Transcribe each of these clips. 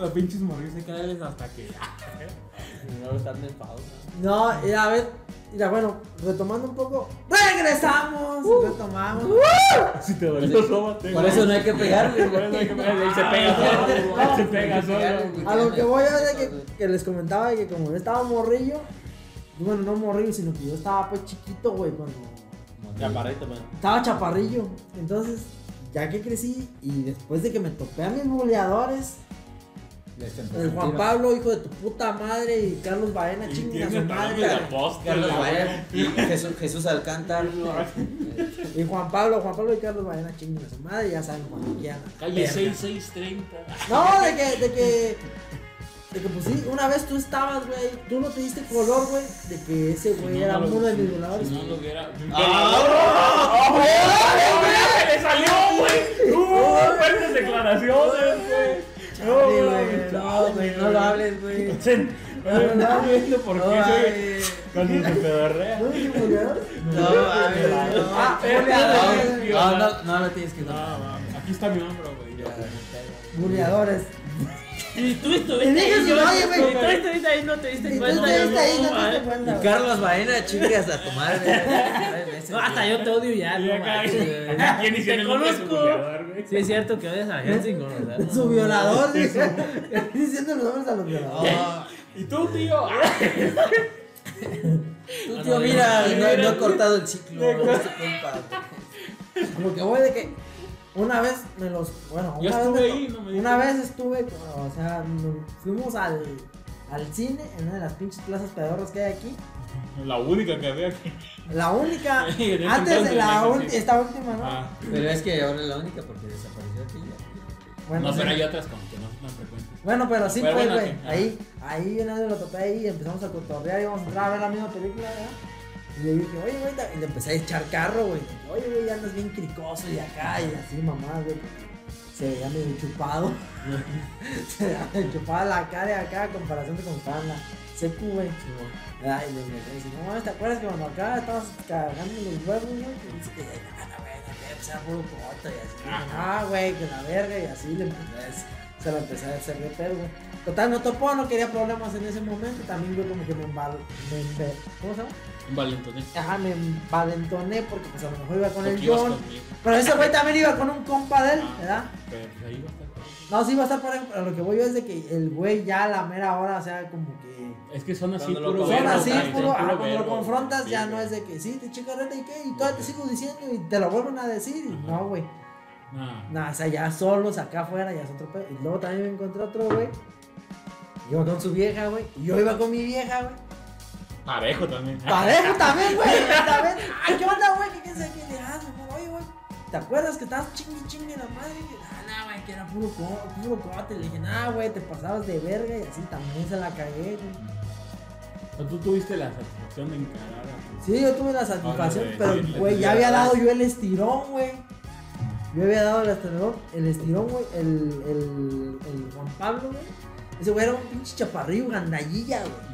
los pinches morrillos hay que darles hasta que. No están en pausa. No, y a ver, mira, bueno, retomando un poco. ¡Regresamos! retomamos. Si te dolió los ojos, te- Por eso no hay que pegarle, Por eso hay que pegarle, y se Ah, pega solo, no, se pega solo. A lo que voy a ver de que, que les comentaba de que como yo estaba morrillo, bueno, no morrillo, sino que yo estaba pues chiquito, güey, cuando Chaparrito, man. estaba chaparrillo. Entonces, ya que crecí y después de que me topé a mis buleadores, el Juan Pablo, hijo de tu puta madre, y Carlos Baena, Y chinguen a tiene su madre. la posta, Carlos Baena y Jesús, Jesús Alcántara. Y Juan Pablo, Juan Pablo y Carlos Baena, chinguen a su madre, ya saben cuando quieran. Calle Verga. 6630. No, de que, de que, de que pues sí, una vez tú estabas, güey, tú no te diste color, güey, de que ese güey era uno de mis voladores. Si no lo hubiera. ¡Ah! ¡Oh, ¡Le salió, güey! ¡Uh! ¡Fuertes declaraciones, güey! Chale, güey, no, güey, no lo hables, güey. No, no, por No, qué cuando se pedorrea. ¿No? No, no. Ah, Eh. No, no, no lo tienes que No, contar. mames, aquí está mi hombro, güey. Buleadores. Y tú estuviste ahí, yo- oye, güey. y tú estuviste ahí, no te Y diste tú cuenta. estuviste ahí, no, te diste cuenta. Y. Carlos Baena, chingas a tu madre. No, hasta yo te odio ya, no manches. ¿Quién el su conozco. Sí, es cierto que odias a Helsing, ¿verdad? Su violador, dice. Diciendo los nombres a los violadores. ¿Y tú, tío? tú, tío, mira, no, no he cortado el ciclo. Como que voy de que una vez me los. Bueno, una vez. estuve me- ahí, no me Una vez estuve, o sea, fuimos al, al cine en una de las pinches plazas pedorras que hay aquí. La única que había aquí. La única. Antes de la sí. esta última, ¿no? Ah. Pero es que ahora es la única porque desapareció aquella. Bueno, No, sí. pero hay otras como que no son tan frecuentes. Bueno, pero sí, Pero pues, güey. Ahí, ahí una vez lo topé ahí y empezamos a cotorrear y íbamos a entrar a ver la misma película, ¿verdad? Y le dije, oye, güey, y le empecé a echar carro, güey. Oye, güey, ya andas bien cricoso y acá y así, mamá, güey. Se veía medio chupado. se veía la cara y acá a comparación de en la secu, güey. Ay, le dije, no ¿te acuerdas que cuando acá estabas cargando los huevos, güey? Que dice que güey, pues puro coto y así. Ah, güey, que la verga y así le empecé se la empecé a hacer de pedo, güey. Total, no topó, no quería problemas en ese momento. También yo como que me embal... Me ¿Cómo se llama? Valentoné. Ajá, me envalentoné porque pues a lo mejor iba con Porque el ibas John. conmigo. Pero ese güey también iba con un compa de él, Ah. ¿verdad? Pero pues ahí va a estar. No, sí iba a estar por ahí, pero lo que voy yo es de que el güey ya a la mera hora, o sea, como que... Es que son así puro Son verbo, así, puro, ajá, cuando lo confrontas Sí, ya no es de que sí, te chica reta y qué, y todavía te sigo diciendo y te lo vuelven a decir. Y Ajá. no, güey. No. Nah, o sea, ya solos acá afuera, ya es otro pedo. Y luego también me encontré otro, güey. Iba con su vieja, güey. Y yo iba con mi vieja, güey. Parejo también. Parejo también, güey. También. Ay, ¿qué onda, güey? ¿Qué qué sé qué? Le das, güey. Oye, güey. ¿Te acuerdas que estabas chingue chingue la madre? Y, Ah, no, güey, que era puro, co puro cote. Le dije, nah, güey, te pasabas de verga y así también se la cagué, güey. Tú tuviste la satisfacción de encarar a Sí, yo tuve la satisfacción, Ahora, pero, güey, ya había dado yo el estirón, güey. Yo había dado el estirón, el estirón, güey, el, el, el Juan Pablo, güey. Ese güey era un pinche chaparrillo, gandallilla, güey.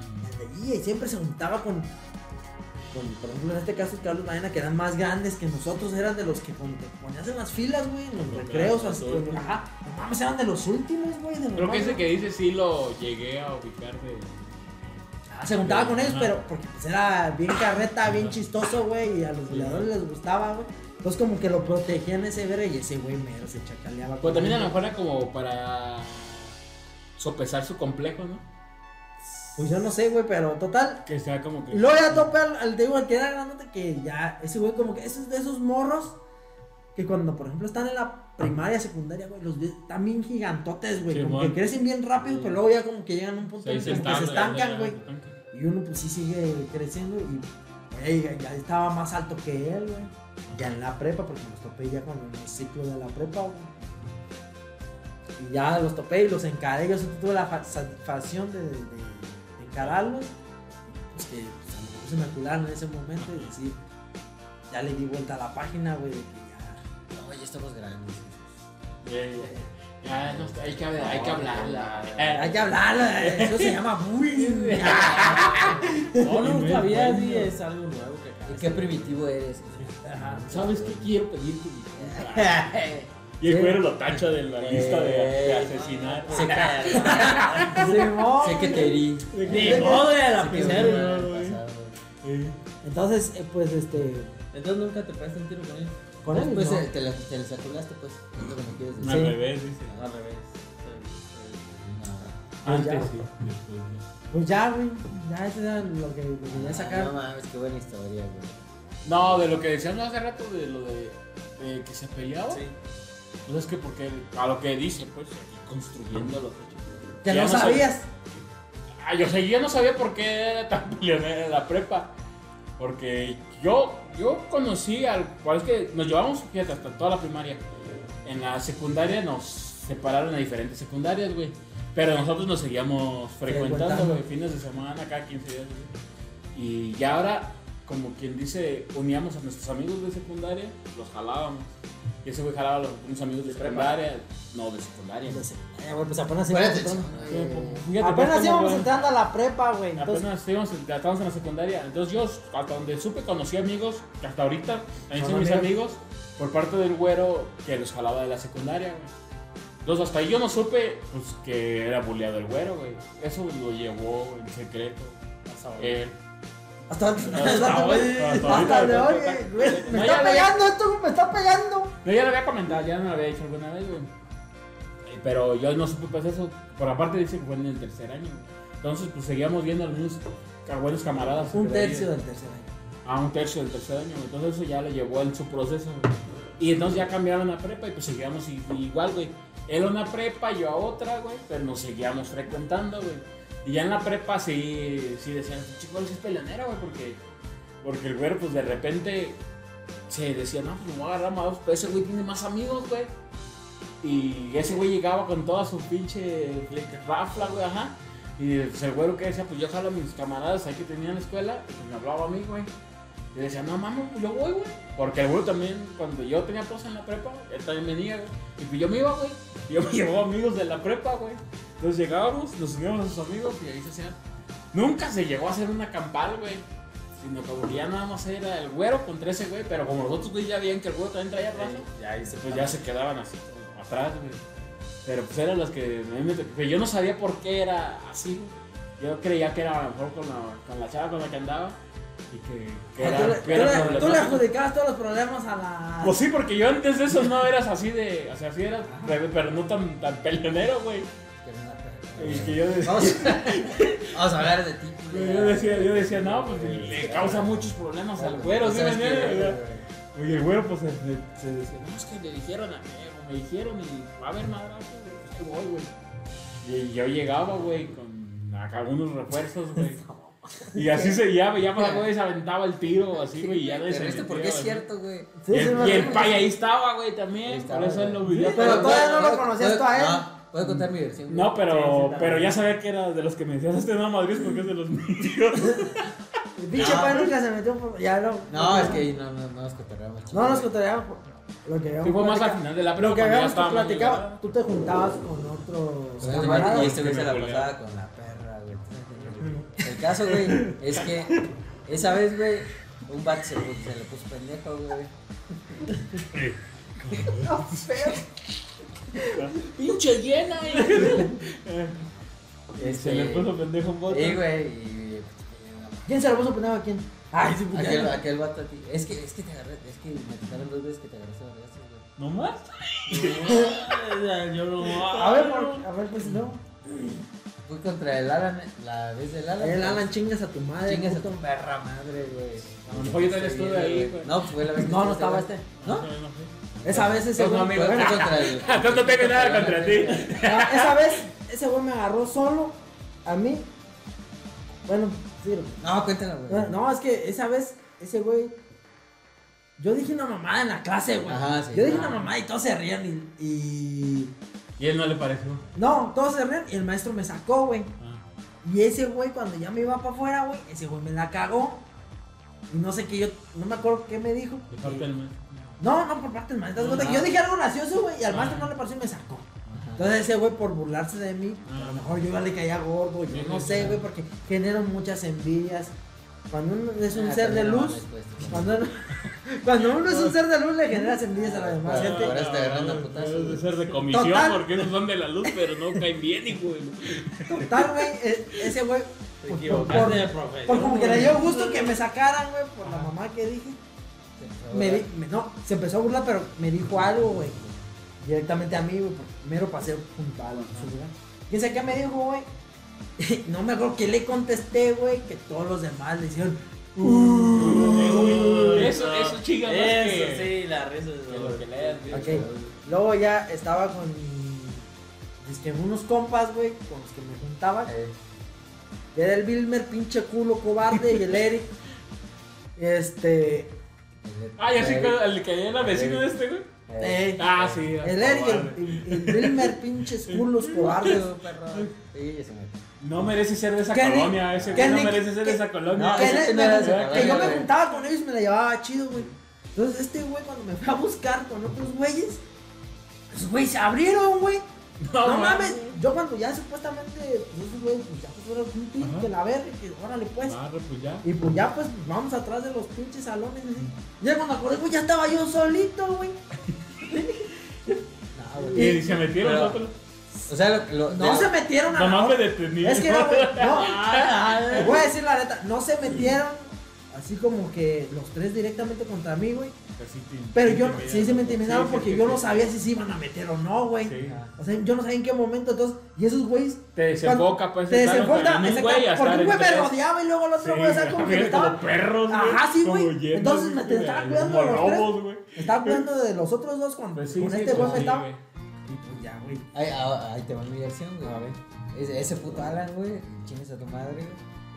Y siempre se juntaba con, con, por ejemplo, en este caso, Carlos Maena, que eran más grandes que nosotros, eran de los que cuando te ponías en las filas, güey, en los recreos, los así, güey, ajá. No mames, eran de los últimos, güey, Creo que ese que dice sí lo llegué a ubicar de. Ah, se juntaba con ellos, Ajá. pero porque pues era bien carreta, bien chistoso, güey, y a los goleadores les gustaba, güey. Entonces como que lo protegían ese verga y ese güey mero se chacaleaba. Pues también a lo mejor era como para sopesar su complejo, ¿no? Pues yo no sé, güey, pero total. Que sea como que. Y luego ya topé al, al, que era grandote, que ya, ese güey como que, esos de esos morros, que cuando, por ejemplo, están en la primaria, secundaria, güey, los ves también gigantotes, güey, Sí, como que crecen bien rápido, pero luego ya como que llegan a un punto Sí, en que se estancan, güey. Y uno pues sí sigue creciendo y güey, ya, estaba más alto que él, güey. Ya en la prepa, porque los topé ya con el ciclo de la prepa, güey. Y ya los topé y los encaré. Yo tuve la fa- satisfacción de encararlos. Pues que pues, a lo mejor se me acularon en ese momento y decir, ya le di vuelta a la página, güey, de que ya. No, ya estamos grandes. Ya, ya, ya, no hay que, hay que hablarla. Hay que hablar, eso se llama bullying. No, no, todavía sí es algo nuevo que ¿Y qué primitivo eres? Ajá. ¿Sabes qué quiero pedirte? Y el güero lo tacha de la lista de, de asesinar. Que, Simón, sé que te herí. Ni modo de ¿no. Sí. Entonces, eh, pues este. Entonces nunca te pegaste un tiro con él. Con él. Después no. eh, te, la, la saturaste, pues. Es lo que me quieres Al decir. Revés, dice. Al revés. No. Antes sí, después no. Pues ya, güey. Ya eso era lo que lo que quería No sacar. mames, qué buena historia, güey. No, de lo que decíamos hace rato, de lo de, de que se peleaba. Sí. Pues es que porque a lo que dice, pues, construyendo hechos. Que Ya no sab- sabías. Ah, yo, sé, yo no sabía por qué era tan peleonera en la prepa. Porque yo, yo conocí al. pues es que nos llevamos, fíjate, hasta toda la primaria. En la secundaria nos separaron a diferentes secundarias, güey. Pero nosotros nos seguíamos frecuentando, Frecuentando. güey, fines de semana, cada 15 días. güey. Y ya ahora, como quien dice, uníamos a nuestros amigos de secundaria, los jalábamos. Y ese güey jalaba a los unos amigos de secundaria. No, de secundaria. Eh, güey, pues apenas íbamos entrando. Pues, fíjate, Apenas íbamos como- entrando a la prepa, güey. Entonces, Apenas íbamos, estábamos en la secundaria. Entonces yo, hasta donde supe, conocí amigos que hasta ahorita también son mis amigos. por parte del güero que los jalaba de la secundaria, güey. Entonces hasta ahí yo no supe pues, que era bulleado el güero, güey. Eso lo llevó en secreto. Él. Hasta, Hasta hasta, hoy, hasta, hasta de hoy. No, Me está había- pegando esto, me está pegando. No, ya lo había comentado, ya no lo había dicho alguna vez, güey. Eh, Pero yo no supe pues eso. Por aparte dice que fue en el tercer año. Entonces pues seguíamos viendo a algunos buenos camaradas. Un tercio del tercer año. a un tercio del tercer año. Entonces eso ya lo llevó en su proceso. güey. Y entonces ya cambiaron a prepa y pues seguíamos igual, güey. Él a una prepa, yo a otra, güey. Pero nos seguíamos frecuentando, güey. Y ya en la prepa sí, sí decían, chico, es peleonero, güey, porque, porque el güero pues de repente se decía, no, pues me voy a agarrar más, pero ese güey tiene más amigos, güey. Y ese güey llegaba con toda su pinche rafla, güey, ajá. Y pues, el güero que decía, pues yo jalo a mis camaradas ahí que tenía en la escuela, pues me hablaba a mí, güey. Y decía, no mames, pues yo voy, güey. Porque el güey también, cuando yo tenía posa en la prepa, él también venía, güey. Y pues yo me iba, güey. Yo me llevaba amigos de la prepa, güey. Entonces llegábamos, nos uníamos a sus amigos y ahí se hacían. Nunca se llegó a hacer una campal, güey. Sino que ya nada más era el güero contra ese güey. Pero como los otros güey ya veían que el güero también traía raza, Ya ahí se pues ya se quedaban así, como atrás, güey. Pero pues eran los que, yo no sabía por qué era así, güey. Yo creía que era a lo mejor con la, con la chava con la que andaba. Y que, que Ah, era, tú, que tú era le- tú le problemático. adjudicabas todos los problemas a la. Pues sí, porque yo antes de eso no eras así de. O sea, sí eras. Pero no tan, tan peleonero, güey. Y que yo decía, Vamos, vamos a hablar de ti. yo decía, yo decía, no, pues le causa muchos problemas al güero, ¿sí. Oye, el güero, pues se, se- decía, no, es que le dijeron a mí, o me dijeron y va a haber madrazo, güey, pues, ahí voy, güey. Y yo llegaba, güey, con acá algunos refuerzos, güey. Y así se ya veíamos a güey, se aventaba el tiro, así, güey, y ya Pero esto metía, porque es cierto, güey. Sí, y sí, el, y pay ahí estaba, güey, también. Estaba, por eso él lo vivió. pero todavía no lo ¿Puedo- conocías tú a él. No, puedo contar mi versión. No, pero, Sí, sí, pero ya sabía que era de los que me decías, este no Madrid porque es de los míos. El pinche No. padre nunca se metió por. Ya no. No, es que no, no, no nos cotorreamos. No nos cotorreamos por lo que habíamos Sí, fue más al final de la Lo que habíamos platicado, la- tú te juntabas con camaradas. vato Y este güey se me la pasaba con la perra, güey. El caso, güey, es que esa vez, güey, un vato se, se le puso pendejo, güey. Pinche llena, Este, Se le puso pendejo un bote. Sí, güey, y. ¿Quién se lo puso pendejo a quién? Ay, sí, pues Aquel, aquel vato a ti. Es que, es que te agarré, es que me tocaron dos veces que te agarraste a. ¿No más? Yo no. A ver, por- a ver, pues no. Fui contra el Alan, la vez del Alan. El pues, Alan, chingas a tu madre. Chingas a tu perra madre, güey. Mejor yo también estuve ahí, güey. No, pues fue la vez que No, no estuviste, estaba este. ¿No? No fui. Esa vez ese No, güey. no, amigo. Entonces no tengo nada contra ti. ah, esa vez, ese güey me agarró solo. A mí. Bueno, sí. No, cuéntala, güey. No, es que esa vez, ese güey. Yo dije una mamada en la clase, güey. Ajá, sí. Yo dije Ah. una mamada y todos se rían y. y- Y él no le pareció. No, todos se rían y el maestro me sacó, güey. Ah. Y ese güey, cuando ya me iba para afuera, güey, ese güey me la cagó. Y no sé qué yo. No me acuerdo qué me dijo. De parte del maestro. No, no, por parte del maestro. Ah. Yo dije algo gracioso, güey, y al maestro Ah. no le pareció y me sacó. Entonces ese güey por burlarse de mí, Ah. a lo mejor yo ya le caía gordo, yo no sé, güey, porque genero muchas envidias. Cuando uno es un Ah, ser de no luz, pues, cuando uno, Cuando uno es un ser de luz, le generas envidias a la demás gente. por eso te agarran a putazos, Debe güey. ser de comisión Total. porque esos son de la luz, pero no caen bien, hijo de... Total, güey, e- ese güey. Te por- equivocaste por-. Por como que le dio gusto que me sacaran, güey, por la mamá que dije. Me, di- me- no, se empezó a burlar, pero me dijo algo, güey. Directamente a mí, güey. porque Primero pasé junto a su lugar. ¿Quién sabe qué me dijo, güey? No me acuerdo que le contesté, güey, que todos los demás le hicieron. Eso, eso chinga más Eso, que... sí, la risa que lo que le hayas dicho. Ok. Luego ya estaba con. Es que unos compas, güey, con los que me juntaba. Eh, Era el Wilmer, pinche culo cobarde, y el Eric. Este. Ah, ya sé el- que que era vecino de este, güey. eh, Ah, sí. el Eric, el, Wilmer, pinches culos cobardes. perro. Sí, ese me- No merece ser de esa ¿Qué ni- colonia, ese güey no merece ser de esa colonia. No, que, sí yo me juntaba con ellos y me la llevaba chido, güey. Entonces este güey cuando me fue a buscar con otros güeyes, los güeyes se abrieron, güey. No, No, mames, yo cuando ya supuestamente, pues esos güeyes, pues ya pues fueron un Ajá. que la verga, que órale pues. Barro, pues ya. Y pues ya pues vamos atrás de los pinches salones, así. Ya cuando acordé, pues ya estaba yo solito, güey. No, güey. Y se metieron Pero- otros. O sea, lo, lo- No de- se metieron a Nomás me detení. Es que no, güey, no. Te voy a decir la neta, no se metieron así como que los tres directamente contra mí, güey. Te- Pero yo sí se me intimidaron porque yo no sabía si se iban a meter o no, güey. O sea, yo no sabía en qué momento, entonces, y esos güeyes Te desenfoca, pues. te un exacto, güey porque un güey me rodeaba y luego el otro güey, o sea, como que como estaba, perros, güey. Ajá, sí, güey. Entonces me estaba cuidando de los tres. lobos, güey. estaba cuidando de los otros dos cuando Pues con este pues güey me sí, estaba. Y pues ya, güey. Ahí, ah, te va mi versión, güey. A ver. Ese, ese puto Alan, güey, chingues a tu madre, güey.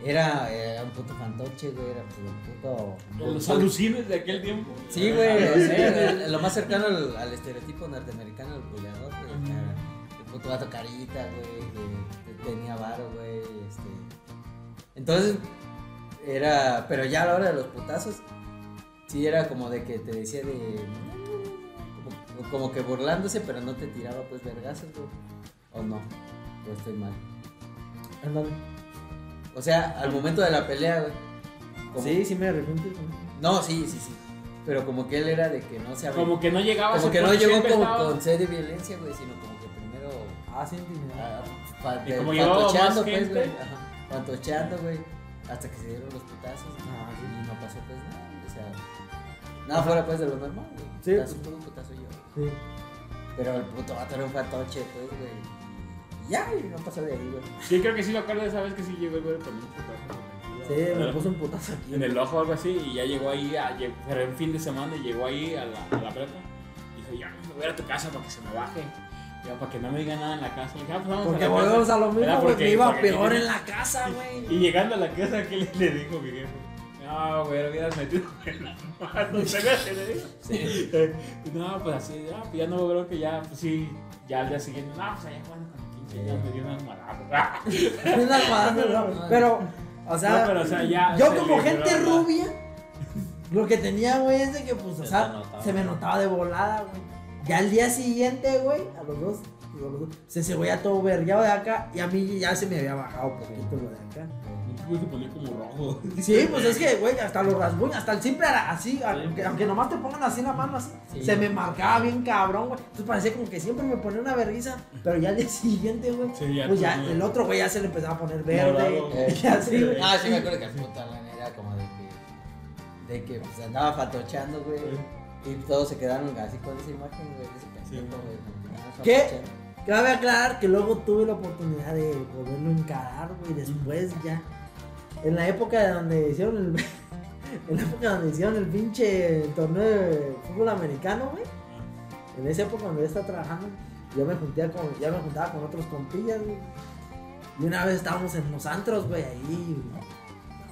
Era, era un puto fantoche, güey, era pues, un puto... Los alucines de aquel tiempo. Sí, güey, Ah, el- lo más cercano al, al estereotipo norteamericano, el buleador, güey. Era El puto vato carita, güey, que, que tenía varo, güey, este... Entonces, era... Pero ya a la hora de los putazos, sí era como de que te decía de... Como, como que burlándose, pero no te tiraba, pues, vergazos, güey. ¿O no? O estoy mal. Ándale. O sea, al momento de la pelea, güey. como- Sí, sí me arrepiento. No, sí, sí, sí. Pero como que él era de que no se abría. Como que no llegaba a Como que no llegó como estaba- con sed de violencia, güey, sino como que primero Ah, sí, Y como pues, güey. Ajá, fantocheando, güey. Hasta que se dieron los putazos. Ah, sí. Y no pasó pues nada, o sea. Nada fuera pues de lo normal, güey. Sí. Putazo tú, putazo yo. Sí. Pero el puto vato era un fantoche, pues, güey. Y Ya, y no pasó de ahí, güey. Sí, creo que sí me acuerdo de esa vez que sí llegó el güey con un putazo. Sí, me puso un putazo aquí. En el ojo o algo así, y ya llegó ahí, a, pero en fin de semana, y llegó ahí a la, a la prepa. Dijo, ya, me voy a tu casa para que se me baje. Ya, para que no me diga nada en la casa. Y dije, ah, pues vamos Porque a volvemos a lo mismo, porque- iba porque peor en la casa, güey. Y llegando a la casa, ¿qué le, le dijo mi? No, güey, lo hubieras metido en la mano. ¿Se le dijo? Sí. No, pues así, ah, pues ya no creo que ya, pues sí, ya al día siguiente, no, pues allá jugando con el 15, ya me dio una almohada. Una almohada, no, Pero, o sea, No, pero, o sea, ya yo se como gente la- rubia, lo que tenía, güey, es de que, pues, o Se sea, notaba. se me notaba de volada, güey. Ya al día siguiente, güey, a los dos, a los dos, se se veía todo vergueado de acá y a mí ya se me había bajado un poquito lo de acá. Güey se ponía como rojo. Sí, pues es que, güey, hasta los rasguños, hasta el simple era así, aunque, aunque nomás te pongan así la mano así, Sí. se me marcaba bien cabrón, güey. Entonces parecía como que siempre me ponía una vergüenza, pero ya al día siguiente, güey, Sí, ya pues ya el otro güey ya se le empezaba a poner verde, Morado. Y así, güey. Ah, sí me acuerdo que el puto Alan era como de que. De que pues andaba fantocheando, güey. Y todos se quedaron así con esa imagen, güey. de ese pendejo, güey, como que andaba ¿Qué? Cabe aclarar que luego tuve la oportunidad de poderlo encarar, güey, después ya. En la época de donde hicieron el. En la época donde hicieron el pinche torneo de fútbol americano, güey. En esa época cuando yo estaba trabajando, yo me juntaba con, ya me juntaba con otros compillas, güey. Y una vez estábamos en los antros, güey, ahí.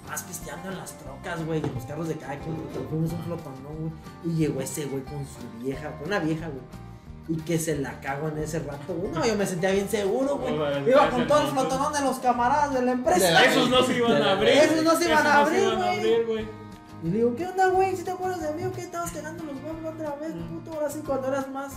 Más pisteando en las trocas, güey, en los carros de cada quien, fuimos un flotón, güey. Y llegó ese güey con su vieja, con una vieja, güey. Y que se la cago en ese rato, güey. No, yo me sentía bien seguro, güey. Iba con todo el flotonón de los camaradas de la empresa. De Esos no se iban a abrir. Esos no se iban a abrir, a güey. Y le digo, ¿qué onda, güey? ¿Si te acuerdas de mí o qué? Estabas cagando los huevos otra vez, puto. Ahora sí, cuando eras más.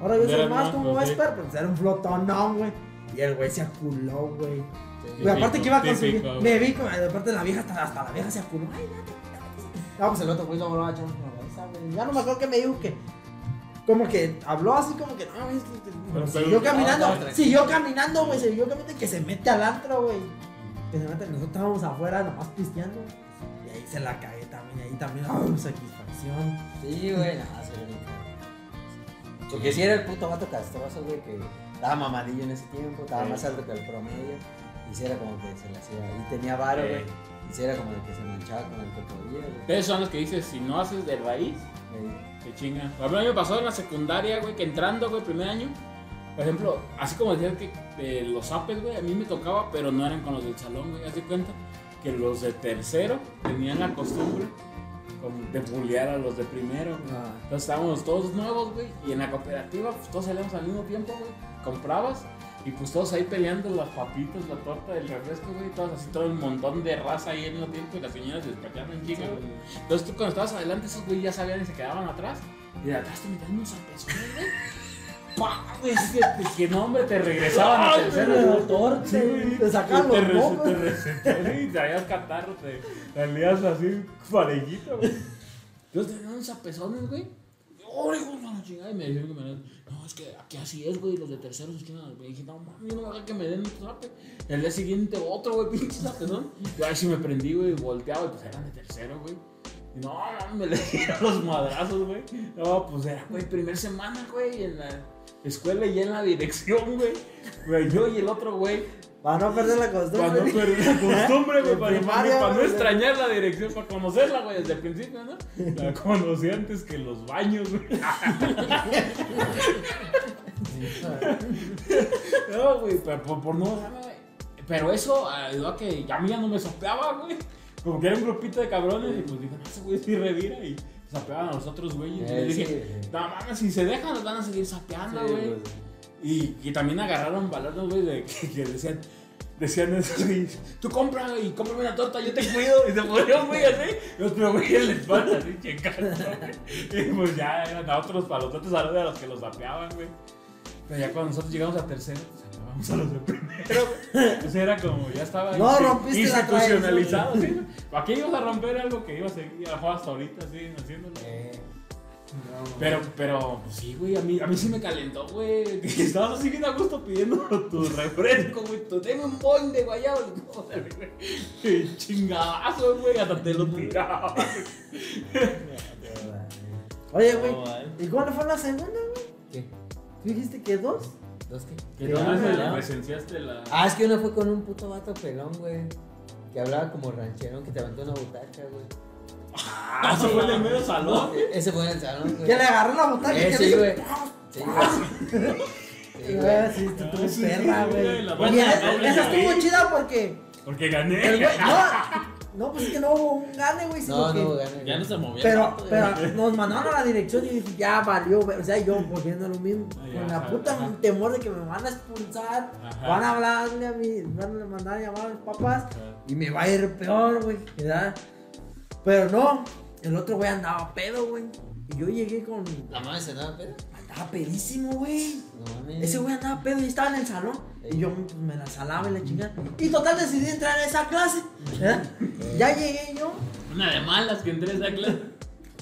Ahora yo soy más más, como sí. Vesper, pero pues era un flotonón, güey. Y el güey se aculó, güey. Sí, Y aparte que iba con su típico, vieja. güey. Me vi. Aparte la vieja, hasta, hasta la vieja se aculó. Ay, date, date. No, pues el otro güey lo volvió a echar una cabeza, güey. Ya no me acuerdo que me dijo que. Como que habló así como que no, güey. Pero- siguió pero- caminando, no, siguió caminando, güey. Siguió caminando y que se mete al antro, güey. Que se mete, nosotros estábamos afuera nomás pisteando. Y ahí se la cagué también. Ahí también, ¡ay, satisfacción! Sí, güey, no, sí, era bien cabrón. Porque si era el puto vato castroso, güey, que estaba mamadillo en ese tiempo, estaba Sí. más alto que el promedio. Y si era como que se le hacía. Y tenía varo, Sí. güey. Si era como el que se manchaba con el que podía, güey. Ustedes son los que dices, si no haces de raíz, te chinga. A mí me pasó en la secundaria, güey, que entrando, güey, primer año, por ejemplo, así como decían que eh, los apes, güey, a mí me tocaba, pero no eran con los del salón, güey, haz de cuenta que los de tercero tenían la costumbre de bullear a los de primero. Ah. Entonces estábamos todos nuevos, güey, y en la cooperativa, pues todos salíamos al mismo tiempo, güey, comprabas, y pues todos ahí peleando las papitas, la torta, el refresco, güey, todos así, todo un montón de raza ahí al mismo tiempo, y las señoras se despachaban en chinga, güey. Entonces tú cuando estabas adelante, esos güey ya sabían y se quedaban atrás. Y de atrás te metían unos zapezones, güey. ¡Pah! Güey, es que, no, hombre, te regresaban a Sí, te- güey. te sacaban los mocos. Te y traías catarro, te salías así parejito, güey. Entonces te daban zapezones, güey. ¡Oh, hijo! Y me dijeron que me den. No, es que aquí así es, güey. Los de terceros se chingan. Y dije, no yo no voy a dejar que me den zape. El día siguiente, otro, güey, pinche zapezón. Y ahí sí me prendí, güey, volteaba. Y pues eran de tercero, güey. No, no, me le dieron los madrazos, güey. No, pues era, güey, primer semana, güey, en la escuela y en la dirección, güey. Güey, yo y el otro, güey. Para no perder la costumbre. Para no perder la costumbre, güey, para, primaria, para no extrañar la dirección, para conocerla, güey, desde el principio, ¿no? La conocí antes que los baños, güey. No, güey, pero por, por no. Pero eso ayudó a que ya a mí ya no me sopeaba, güey. Como que era un grupito de cabrones y pues dije, no, ese güey sí revira y sapeaban a los otros güeyes. y Eh, les sí, dije, sí. no mames, si se dejan, los van a seguir sapeando, Sí, güey. güey. Y, y también agarraron valores, güey, de que, que decían, decían eso, güey, tú compra y cómprame una torta, yo te cuido. Y se ponían, güey, así, y otro güey en la espalda, así, checando. Y pues ya eran a otros, los salones a los que los sapeaban, güey. Pero ya cuando nosotros llegamos a tercero, pues vamos a los de primero. Pues era como, ya estaba No rompiste la institucionalizado, ¿sí? güey. ¿Para qué íbamos a romper algo que iba a seguir a jugar hasta ahorita, así, haciéndolo? Eh, Pero, pero, pues sí, güey, a mí, a mí sí me calentó, güey. Que estabas así bien a gusto pidiendo tu refresco, güey. Tu, deme un boing de guayabo. Chingadazo, güey. Hasta te lo tiraba. Oye, güey. ¿Y cuál fue la segunda, güey? ¿Qué? ¿Tú dijiste que dos? ¿Dos qué? Que no ah, ya. presenciaste la. Ah, es que uno fue con un puto vato pelón, güey. Que hablaba como rancherón, que te aventó una butaca, güey. Ah, eso fue en el medio salón. E- Ese fue en el salón, güey. Que le agarró la botella. Eh, que sí, le- güey. Sí, güey. Sí, Güey, güey. sí, tú Ah, tuve sí, perra, güey, esa estuvo chida porque. Porque El gané. güey, no, no, pues es que no hubo un gane, güey, No, no, gana. Ya no se movía. Pero, pero güey. nos mandaron a la dirección y dije, ya valió, güey. o sea, yo volviendo a lo mismo, Ah, con la puta ajá. temor de que me van a expulsar, Ajá. van a hablarle a mí, van a mandar a llamar a mis papás y me va a ir peor, güey, ¿verdad? Pero no, el otro güey andaba pedo, güey, y yo llegué con, La madre se andaba pedo. andaba pedísimo, güey. No mames. Ese güey andaba pedo y estaba en el salón. Y yo pues, me la salaba y la chingada. Y total decidí entrar a esa clase. ¿verdad? Ya llegué yo. Una de malas que entré a esa clase.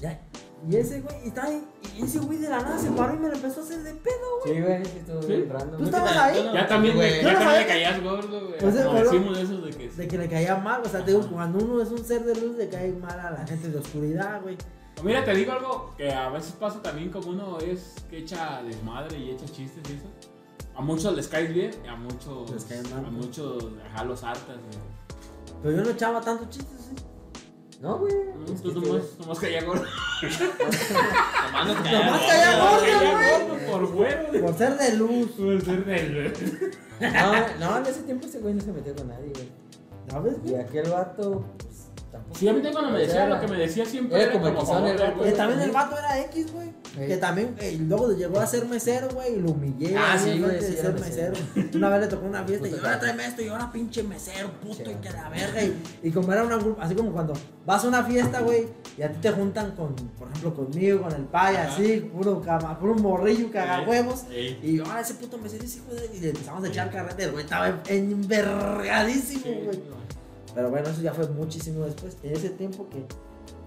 Ya. Y ese güey, y, estaba ahí, y ese güey de la nada se paró y me lo empezó a hacer de pedo, güey. Sí, güey, sí, estuvo ¿Sí? bien random. ¿Tú estabas ahí? Ya también, Güey. Ya no también le caías gordo, güey. Pues, bueno. decimos eso de que. De que le caía mal, o sea, te digo, cuando uno es un ser de luz, le cae mal a la gente de oscuridad, güey. Mira, te digo algo que a veces pasa también como uno es que echa desmadre y echa chistes y eso. A muchos les caes bien y a muchos. Les caes mal. A muchos, ajá, los hartas, güey. Pero yo no echaba tantos chistes, ¿sí? No, güey. No, Es que Tú nomás, nomás caía gordo. Nomás Nomás callamos. caía gordo, Caía güey. gordo por fuera. Por ser de luz. Por ser del. No, no, en ese tiempo ese güey no se metió con nadie, güey. ¿Sabes, Y güey? aquel vato, pues tampoco. Sí, a mí también cuando me decía lo que me decía siempre. Era como el que. Que también el vato era X, güey. Sí. Que también, eh, luego llegó a ser mesero, güey, y lo humillé. Ah, sí, güey, sí, ser era mesero. mesero. Una vez le tocó una fiesta y ahora tráeme esto y ahora pinche mesero, puto, Sí. y que la verga. Y, y como era una así como cuando vas a una fiesta, güey, y a ti te juntan con, por ejemplo, conmigo, con el paya, Ajá. así, puro, cama, puro morrillo, cagahuevos. Y ahora ese puto mesero es hijo de. Y le empezamos a echar carrete, güey estaba envergadísimo, Sí, güey. Pero bueno, eso ya fue muchísimo después. En ese tiempo que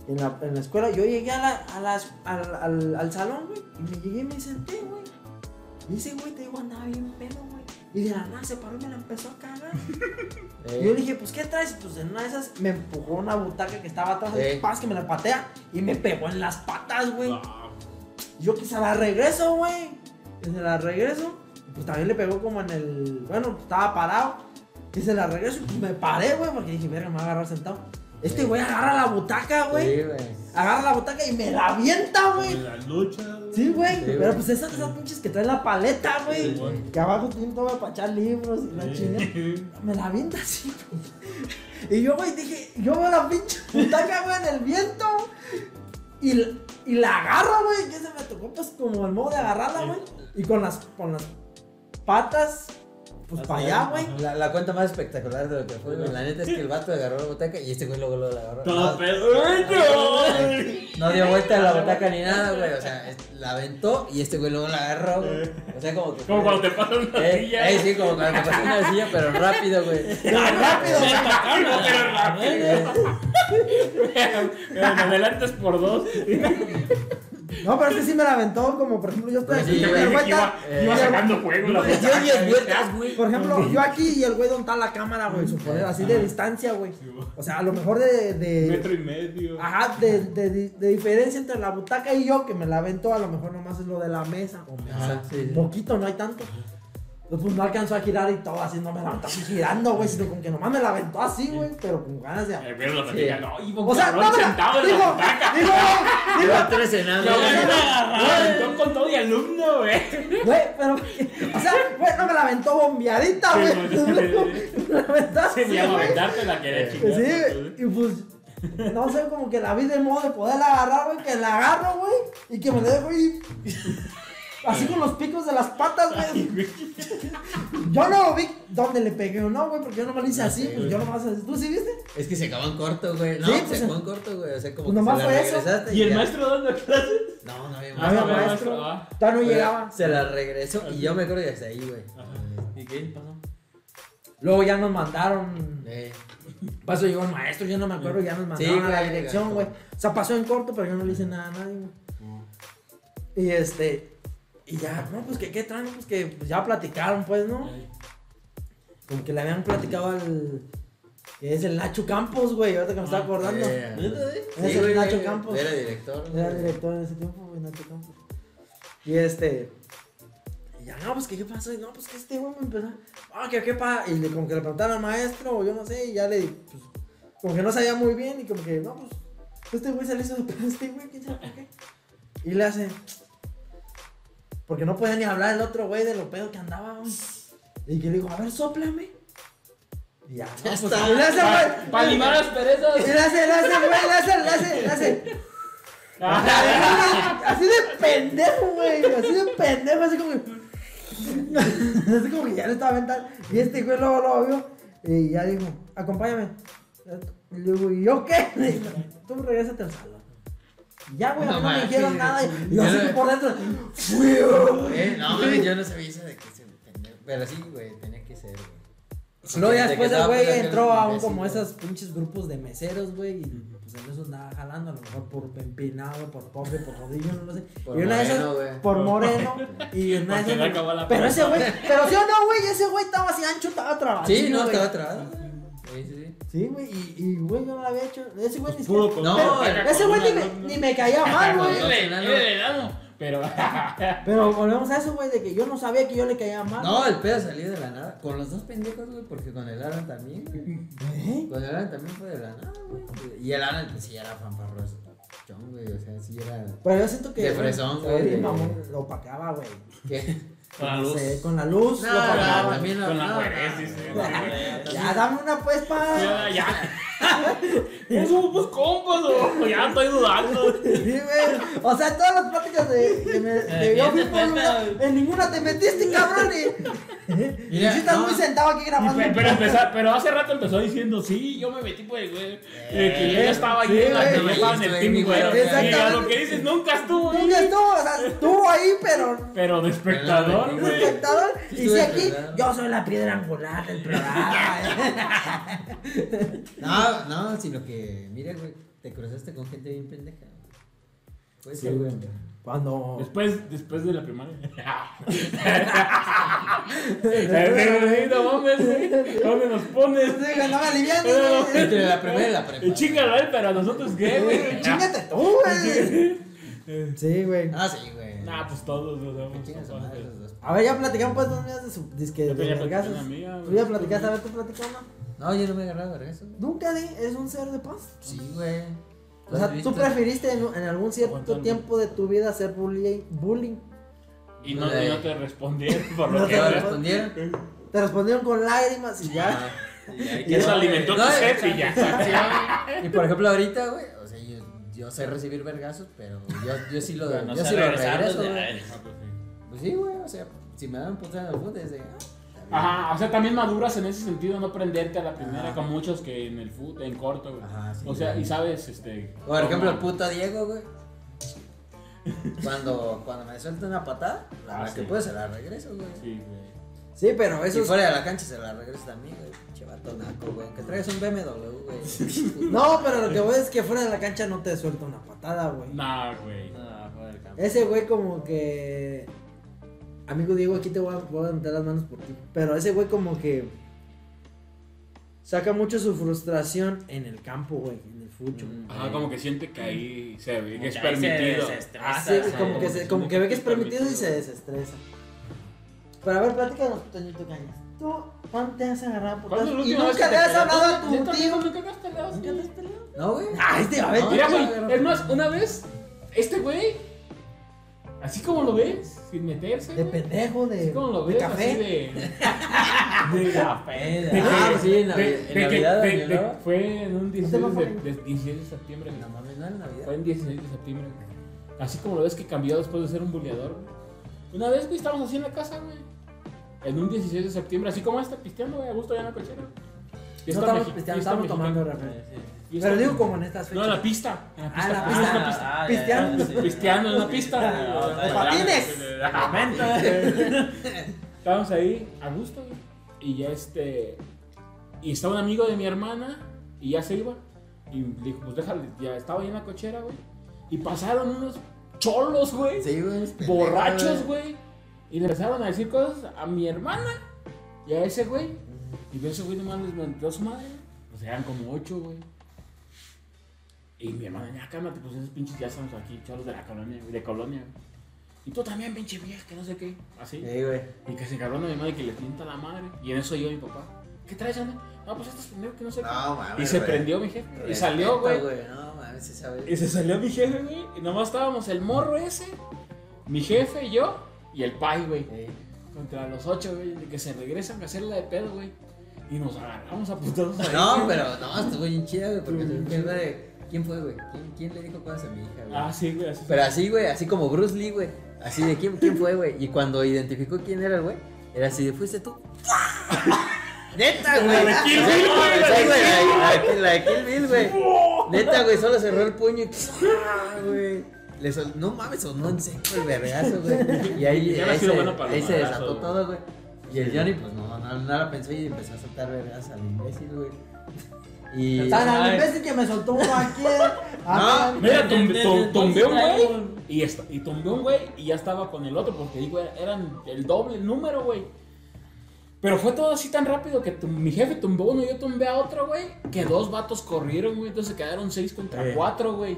en la, en la escuela. Yo llegué a la, a las- al, al, al salón, güey, y me llegué y me senté, güey. Y ese güey, te digo, andaba bien pedo, güey. Y de la nada se paró y me la empezó a cagar. Eh, Y yo le dije, pues, ¿qué traes? Y, Pues en una de esas me empujó una butaca que estaba atrás, Sí. paz, que me la patea y me pegó en las patas, güey. Ah, Yo que se la regreso, güey. Se la regreso. Y pues también le pegó como en el. Bueno, estaba parado. Y se la regreso y pues me paré, güey, porque dije, verga, me va a agarrar sentado. Este güey agarra la butaca, güey. Sí, güey. Agarra la butaca y me la avienta, güey. En la lucha. güey. Sí, güey. Sí, Pero pues esas, esas pinches que traen la paleta, güey. Que abajo tienen todo para echar libros y la Sí. chingada. Me la avienta así, güey. Y yo, güey, dije, yo veo la pinche butaca, güey, en el viento. Y, la- y la agarro, güey. Que se me tocó, pues, como el modo de agarrarla, güey. Y con las, con las patas, pues, para allá, güey. La, la cuenta más espectacular de lo que fue, güey. La neta es que el vato agarró la butaca y este güey luego lo agarró. Todo No, pedo. ¡Ay, no! no dio vuelta a la butaca ni nada, güey. O sea, es- la aventó y este güey luego la agarró, güey. O sea, como que. Como cuando te pasan una Eh, silla. eh, sí, como cuando te pasó una silla, pero rápido, güey. rápido, Me tocando, pero rápido. En adelante es por dos. No, pero es que sí me la aventó, como por ejemplo, yo estoy aquí. sí, y el güey iba, eh, iba y el- sacando la Le dio butaca. 10 vueltas, güey. Por ejemplo, yo aquí y el güey donde está la cámara, güey, suponer, así de distancia, güey. Sí. O sea, a lo mejor de. de Metro y medio. Ajá, de, de, de, de diferencia entre la butaca y yo, que me la aventó, a lo mejor nomás es lo de la mesa. O mesa. Sí, sí. Poquito, no hay tanto. Pues, no alcanzó a girar y todo así, no me la aventó así girando, güey, sino con que nomás me la aventó así, güey, pero con ganas de. El güey lo platica, no, iba O sea, no me la. sentado en la butaca. digo, Lo güey. aventó con todo y alumno, güey. güey, pero. O sea, güey, no me la aventó bombeadita, Sí, güey. Me la aventó así, Se me iba a güey. aventarte la quería Sí, chingar. y pues, no sé, como que la vi de modo de poderla agarrar, güey, que la agarro, güey, y que me la dejo ir. Así con los picos de las patas, güey. Yo no vi dónde le pegué o no, güey, porque yo nomás le hice así, sé, pues yo nomás así. ¿Tú sí viste? Es que se acabó en corto, güey. No, Sí, se pues, acabó en corto, güey. O sea, como pues que nomás se la fue eso. ¿Y el ya. maestro dando clases? No, no había No había maestro. maestro. Ah. Todavía no llegaba. Se la regresó y yo me acuerdo que hasta ahí, güey. Ajá. ¿Y qué pasó? Luego ya nos mandaron. Eh, Pasó llegó el maestro, yo no me acuerdo, ya nos Sí, mandaron a la dirección, güey. O sea, pasó en corto, pero yo no le hice nada a nadie, güey. Y este. Y ya, no, pues que qué traen, pues que pues, ya platicaron, pues, ¿no? Como que le habían platicado al. Que es el Nacho Campos, güey, ahorita que me estaba acordando. eh, Ese sí, güey, Nacho Campos. Era director. Era director en ese tiempo, güey, Nacho Campos. Y este. Y ya, no, pues que qué pasó. Y no, pues que este güey me empezó. Ah, que qué pasa. Y le, como que le preguntaron al maestro, o yo no sé, y ya le. Pues, como que no sabía muy bien, y como que, no, pues. Este güey se le hizo de pedo a este güey, quién sabe por qué. Y le hace. Porque no podía ni hablar el otro güey de lo pedo que andaba, güey. Y que le digo, a ver, soplame. Y ya, no, pues, está. y le hace, güey. Para limar las perezas. Y le hace, le hace, güey, le hace, le hace, le hace. Así de pendejo, güey. Así de pendejo, así como que. Así como que ya le estaba aventando. Y este güey luego lo vio. Y ya dijo, acompáñame. Y le digo, ¿y yo qué? Le digo, tú regresate al salón. Ya, güey, No no me dijeron nada. Y yo así por dentro. Eh, no, mames, yo no sabía eso de que se. Pero sí, güey, tenía que ser, güey. Luego ya después el güey entró a un como güey. esos pinches grupos de meseros, güey, y pues en eso andaba jalando, a lo mejor por empinado, por pobre, por rodillo, no lo sé. Por y una de esas, moreno, güey. por moreno, y una de esas, le acabó la pero pena. ese güey, pero sí o no, güey, ese güey estaba así ancho, estaba trabado. Sí, no, estaba atrás. Sí, sí, sí. Güey, y, y güey, yo no lo había hecho, ese güey ni Pudo siquiera, No, pero ese güey ni me, ni caía mal, güey. Pero. Pero volvemos a eso, güey, de que yo no sabía que yo le caía mal. No, el pedo salió de la nada. Con los dos pendejos, güey, porque con el Alan también. güey. ¿Eh? Con el Alan también fue de la nada, güey. Y el Alan, pues sí era fanfarroso. Chon, güey, o sea, sí era. Pero yo siento que. De fresón, güey, lo opacaba, güey. ¿Qué? Con la No luz. sé, con la luz, No, lo Con la no, juerez, no, sí, sí. no, Ya, dame una pues pa. Ya, ya. Ya somos compas, o ya estoy dudando. Sí, güey. O sea, todas las pláticas de, que me, de yo fui por una, en ninguna te metiste, cabrón. Y, y Mira, sí estás no. muy sentado aquí grabando. Pero, un pero, empezó- pero hace rato empezó diciendo, sí, yo me metí por el güey. eh, que yo ya estaba sí, ahí, en la- güey. que yo estaba en el team, güey. Y a lo que dices, nunca estuvo ahí. Nunca estuvo, o sea, estuvo ahí, pero Pero de un espectador. Sí Y si estuve aquí, yo soy la piedra angular del programa. No, No, no, sino que, mira, güey, te cruzaste con gente bien pendeja. Puede Sí, ser, güey. Cuando. Después, después de la primaria. No mames, güey. ¿Dónde nos pones? Eh, güey. Entre la primera y la prepa. Y chingalo pero a nosotros qué, güey. Chíngate tú, güey. Sí, güey. Ah, sí, güey. Nah, pues todos nos Que damos. a madre los dos. A ver, ya platicamos pues dos días de su disque de vergazos. Tú ya platicaste, a ver, tú platicando. No, yo no me he agarrado de eso. güey. Nunca di, es un ser de paz. Sí, güey. O sea, tú preferiste en, en algún cierto Aguantando. tiempo de tu vida hacer bullying. bullying. Y no, y no te respondieron por lo te que ¿Qué me respondieron. Te respondieron con lágrimas y ya. Ah, y ahí Y eso alimentó tu sed y ya. Y por ejemplo, ahorita, güey, yo, sé recibir vergazos, pero yo, yo sí lo, no yo sí lo regreso, de- güey. ay, Pues sí, güey, o sea, si me dan un puto en el fútbol, es de. ah, está bien. Ajá, o sea, también maduras en ese sentido, no prenderte a la primera, Ajá. con muchos que en el fútbol, en corto, güey. Ajá, sí, O sea, güey. y sabes, este. Por ejemplo, el puto Diego, güey. Cuando, cuando me suelta una patada, la Ah, que sí. puedo se la regreso, güey. Sí, güey. Sí, pero eso es... fuera de la cancha se la regreso también, güey. Pinche vato naco, güey. Aunque traigas un BMW, güey. No, pero lo que voy es que fuera de la cancha no te suelta una patada, güey. Nah, güey. No, fuera del campo. Ese güey como que... Amigo Diego, aquí te voy a, voy a meter las manos por ti. Pero ese güey como que... Saca mucho su frustración en el campo, güey. En el fucho. Mm. Ajá, como que siente que ahí se ve que es que permitido. como que, se, como que ve que es permitido y se desestresa. Pero a ver, platícanos, Toñito Cañas. ¿Tú cuándo te has agarrado por ¿Cuándo es la Y nunca te has hablado a tu ¿Neta, tío. nunca te has peleado, ¿Nunca te has peleado? No, güey. Ay, este, a ver, Mira, güey, es más, una vez, este güey, así como lo ves, sin meterse, De pendejo, de, así como lo de ves, café. así de... de café. De Ah, que-. Fue en un 16 No te de, lo de- 16 de septiembre. No mames, no Navidad. Fue en 16 de septiembre. Así como lo ves que cambió después de ser un buleador. Una vez, güey, estábamos así en la casa, güey. En un 16 de septiembre, así como este, pisteando, güey, a gusto allá en la cochera. No estamos pisteando, estamos tomando refresco. Pero digo como en estas No, fechas. en la pista. En la Ah, pista. en la Ah, pista. en la pista. Ah, ya, Pisteando. ya, sí. Pisteando en la pista. Ah, patines. Estábamos ahí a gusto, güey. Y ya este. Y estaba un amigo de mi hermana y ya se iba. Y dijo, pues déjale, ya estaba ahí en la cochera, güey. Y pasaron unos cholos, güey. Sí, güey. borrachos, güey. Y le empezaron a decir cosas a mi hermana y a ese güey. Y ese güey nomás les metió a su madre. Pues eran como ocho, güey. Y mi hermana, ya cálmate, pues esos pinches ya estamos aquí, cholos de la colonia, de colonia. güey. Y tú también, pinche vieja, que no sé qué. Así. Sí, güey. Y que se encargó mi madre que le pinta la madre. Y en eso yo y mi papá. ¿Qué traes, Ana? No, pues esto es pendejo que no sé qué. No, mames. y se güey. prendió mi jefe. Y salió, güey. No, mames, sí sabes. Y se salió mi jefe, güey. Y nomás estábamos el morro ese, mi jefe, yo y el pai, güey. Sí. Contra los ocho, güey. De que se regresan a hacerla de pedo, güey. Y nos agarramos a putados ahí. No, güey. pero no, estuvo bien chida, güey. Porque ¿quién, fue, ¿quién fue, güey? ¿Quién, ¿Quién le dijo cosas a mi hija, güey? Ah, sí, güey. Así Pero así, güey, así como Bruce Lee, güey. Así de quién, quién fue, güey. Y cuando identificó quién era el güey, era así de fuiste tú. Neta, güey. La de Kill Bill, güey, de de- de- la de Kill Bill, güey. Neta, güey, solo cerró el puño y. ¡ah, güey! Le sol- No mames, sonó en seco el vergazo, güey. Y ahí, se, bueno para ahí se desató güey. todo, güey. Y el Johnny, pues no, no, no la pensó y empezó a soltar vergas al imbécil, güey. Y. Tan al imbécil que me soltó uno aquí. No, Mira, tum- Desde- tum- desde tumbé un güey. Y, esta- y tumbé un güey y ya estaba con el otro. Porque digo, eran el doble número, güey. Pero fue todo así tan rápido que mi jefe tumbó uno y yo tumbé a otro, güey. Que dos vatos corrieron, güey. Entonces quedaron seis contra Eh. cuatro, güey.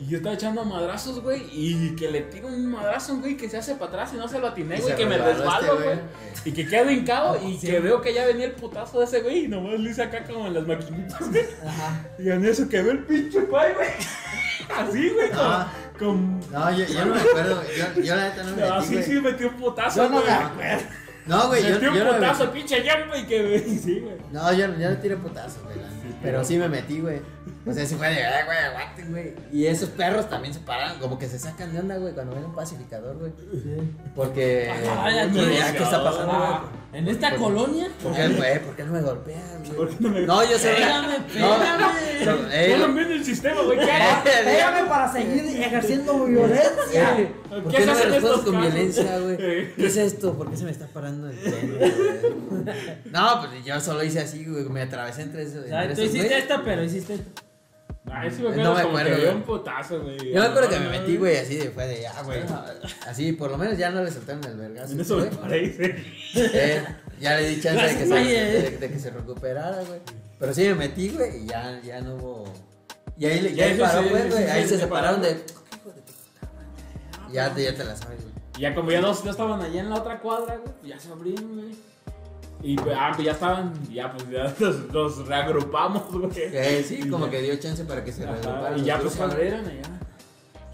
Y yo estaba echando madrazos, güey. Y que le tiro un madrazo, güey, que se hace para atrás y no se lo atiné, Y güey. Que me resbaló resbalo, este güey. Y que quedo hincado y Sí. que veo que ya venía el putazo de ese güey. Y nomás lo hice acá como en las maquinitas, güey. Ajá. Y en eso que veo el pinche pay, güey. Así, güey, con. No. con... No, yo, yo no me acuerdo, güey. Yo, yo la neta no me metí, Así güey. sí metió un putazo, Yo no güey. me acuerdo. No, güey, yo, Metió yo un no me putazo, pinche jump, y que, güey. Sí, güey. No, yo, yo no tiré putazos, güey. Pero sí me metí, güey. O sea, sí fue de, "Ay, güey, aguante, güey. Y esos perros también se paran, como que se sacan de onda, güey, cuando ven un pacificador, güey. Porque. Ay. Güey, ¿qué está pasando, güey? En esta Pues- colonia. ¿Por qué, güey? ¿Por qué no me golpeas, güey? ¿Por qué no me No, yo sé. Pégame, No, pégame. no, eh, Pongan bien el sistema, güey. Pégame para seguir ejerciendo violencia. eh, ¿Por ¿Qué qué se no me respondes con casos? violencia, güey? Eh. ¿Qué es esto? ¿Por qué se me está parando el pelo, güey? No, pues yo solo hice así, güey. Me atravesé entre esos. O sea, entre tú hiciste esta, pero hiciste esta. Ay, sí me No acuerdo me como acuerdo, que dio güey. un putazo, güey. Yo me acuerdo que me metí, güey, así de fue de ya, güey. Así, por lo menos ya no le soltaron el vergazo. En eso me. Eh, ya le di chance de que, se, de, de que se recuperara, güey. Pero sí me metí, güey, y ya, ya no hubo. Y ahí, le- Ya ahí paró, güey, sí, güey. sí, Ahí se sí, separaron de. Ya te, ya te la sabes, güey. Y ya como ya no, no estaban allá en la otra cuadra, güey, ya se abrieron, güey. Y pues, ah, pues ya estaban, ya pues ya nos, nos reagrupamos, güey. Eh, sí, como que dio chance para que se reagruparan y ya pues abrieron allá.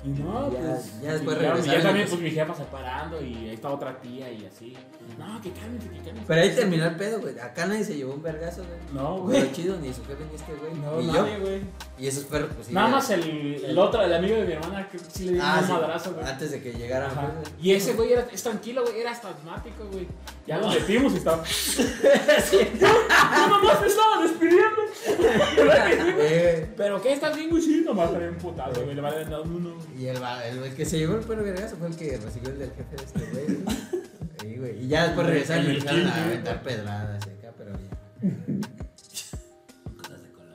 Y no, Ya- pues. ya después y ya, regresaron ya y también, pues- pues mi jefa separando y ahí está otra tía y así. No, que cálmense, que cálmense. Pero ahí terminó el pedo, güey. Acá nadie se llevó un vergazo, güey. No, güey. chido, ni su jefe ni este, güey. No, ni yo. nadie, güey. Y esos perros, pues sí. Nada ya- más el, el otro, el amigo de mi hermana, que sí le dio Ah, un sí, madrazo, güey. Antes de que llegaran, pues. Y ese güey era, es tranquilo, güey, era asmático, güey. Ya lo metimos y estaba. Yo nomás me estaba despidiendo. ¿Verdad que sí, güey? Eh, Pero qué estás bien, güey, sí, nomás traía un putazo, güey. Le va a dar uno. Y el, el, el que se llevó el perro vergazo fue el que recibió el del jefe de este güey. Sí, güey. Y ya después regresaron y empezaron a aventar pedradas acá, pero ya. Cosas de cola.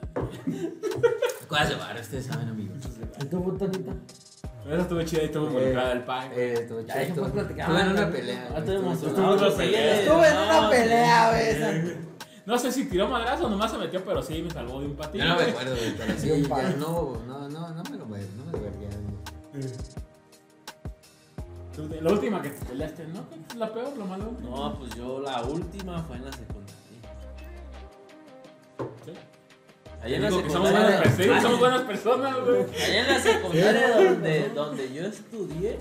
Cosas de bar, ustedes saben, amigos. ¿Y tú, botanita? Eso estuvo chido y estuvo involucrado el pan. Eh, estuvo chido. Estuve en una pelea. Ah, emocionado. estuvo en una pelea. Estuve en una pelea, güey. Eh, esa- No sé si tiró madrazo o nomás se metió, pero sí me salvó de un patín. Yo no me acuerdo, güey, pero sí, ya no, no, no, no me lo no me lo de- La última que te peleaste, ¿no? La peor, lo malo. No, pues yo la última fue en la secundaria. Sí. Ahí en la que somos secundaria. buenas, somos buenas personas, güey. Ahí en la secundaria donde, donde yo estudié,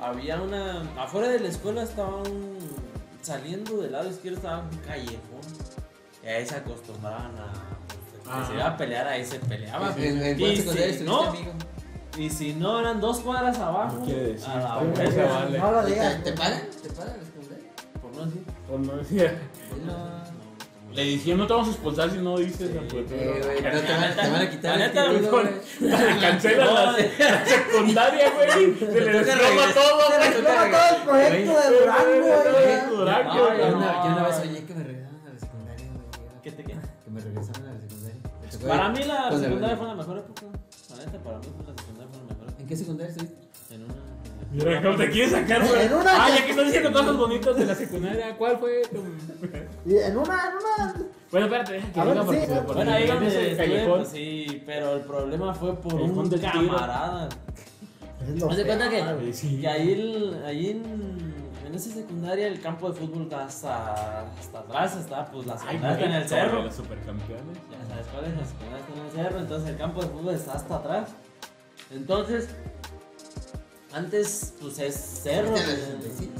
había una. Afuera de la escuela estaban saliendo del lado izquierdo, estaba un callejón. Y ahí se acostumbraban a. pues, que Ah. se iba a pelear, ahí se peleaba. ¿En, en Y secundaria si no, amigo? y si no eran dos cuadras abajo, No quiere decir, a la vale. No lo ¿Te, digas. te pagan? ¿Te pagan la secundaria? por no decir. Por no decir. Le dije, no te vamos a expulsar si no dices la puerta. güey, no te van, te van a quitar La el neta, título, güey. Cancela No, la, la secundaria, güey. Se le desploma todo, Se güey. desploma todo el proyecto de Durango, güey. Durango, No, güey. Yo una, yo una no. vez soñé que me regresaron a la secundaria, güey. ¿Qué te queda? Que me regresaron a la secundaria. ¿Te tocó Para mí la secundaria fue la mejor época. La neta, para mí fue la secundaria fue la mejor época. ¿En qué secundaria estuviste? En una. Mira, ¿cómo te quieres sacar, güey? En una Ah, ya que estás diciendo cosas bonitas de la secundaria, ¿cuál fue tu...? Y en una, en una. Bueno, espérate, deja que A ver, diga porque sí, se- porque Bueno, ahí en donde estuve, callejón. pues sí, pero el problema fue por El un camarada. Haz de cuenta que. Sí. que ahí, el- ahí en, en esa secundaria el campo de fútbol está hasta, hasta atrás, está pues la Ay, secundaria está en el cerro. Los supercampeones. Ya sabes cuál es, la secundaria está en el cerro, entonces el campo de fútbol está hasta atrás. Entonces, antes pues es cerro. ¿Fuiste a la 66?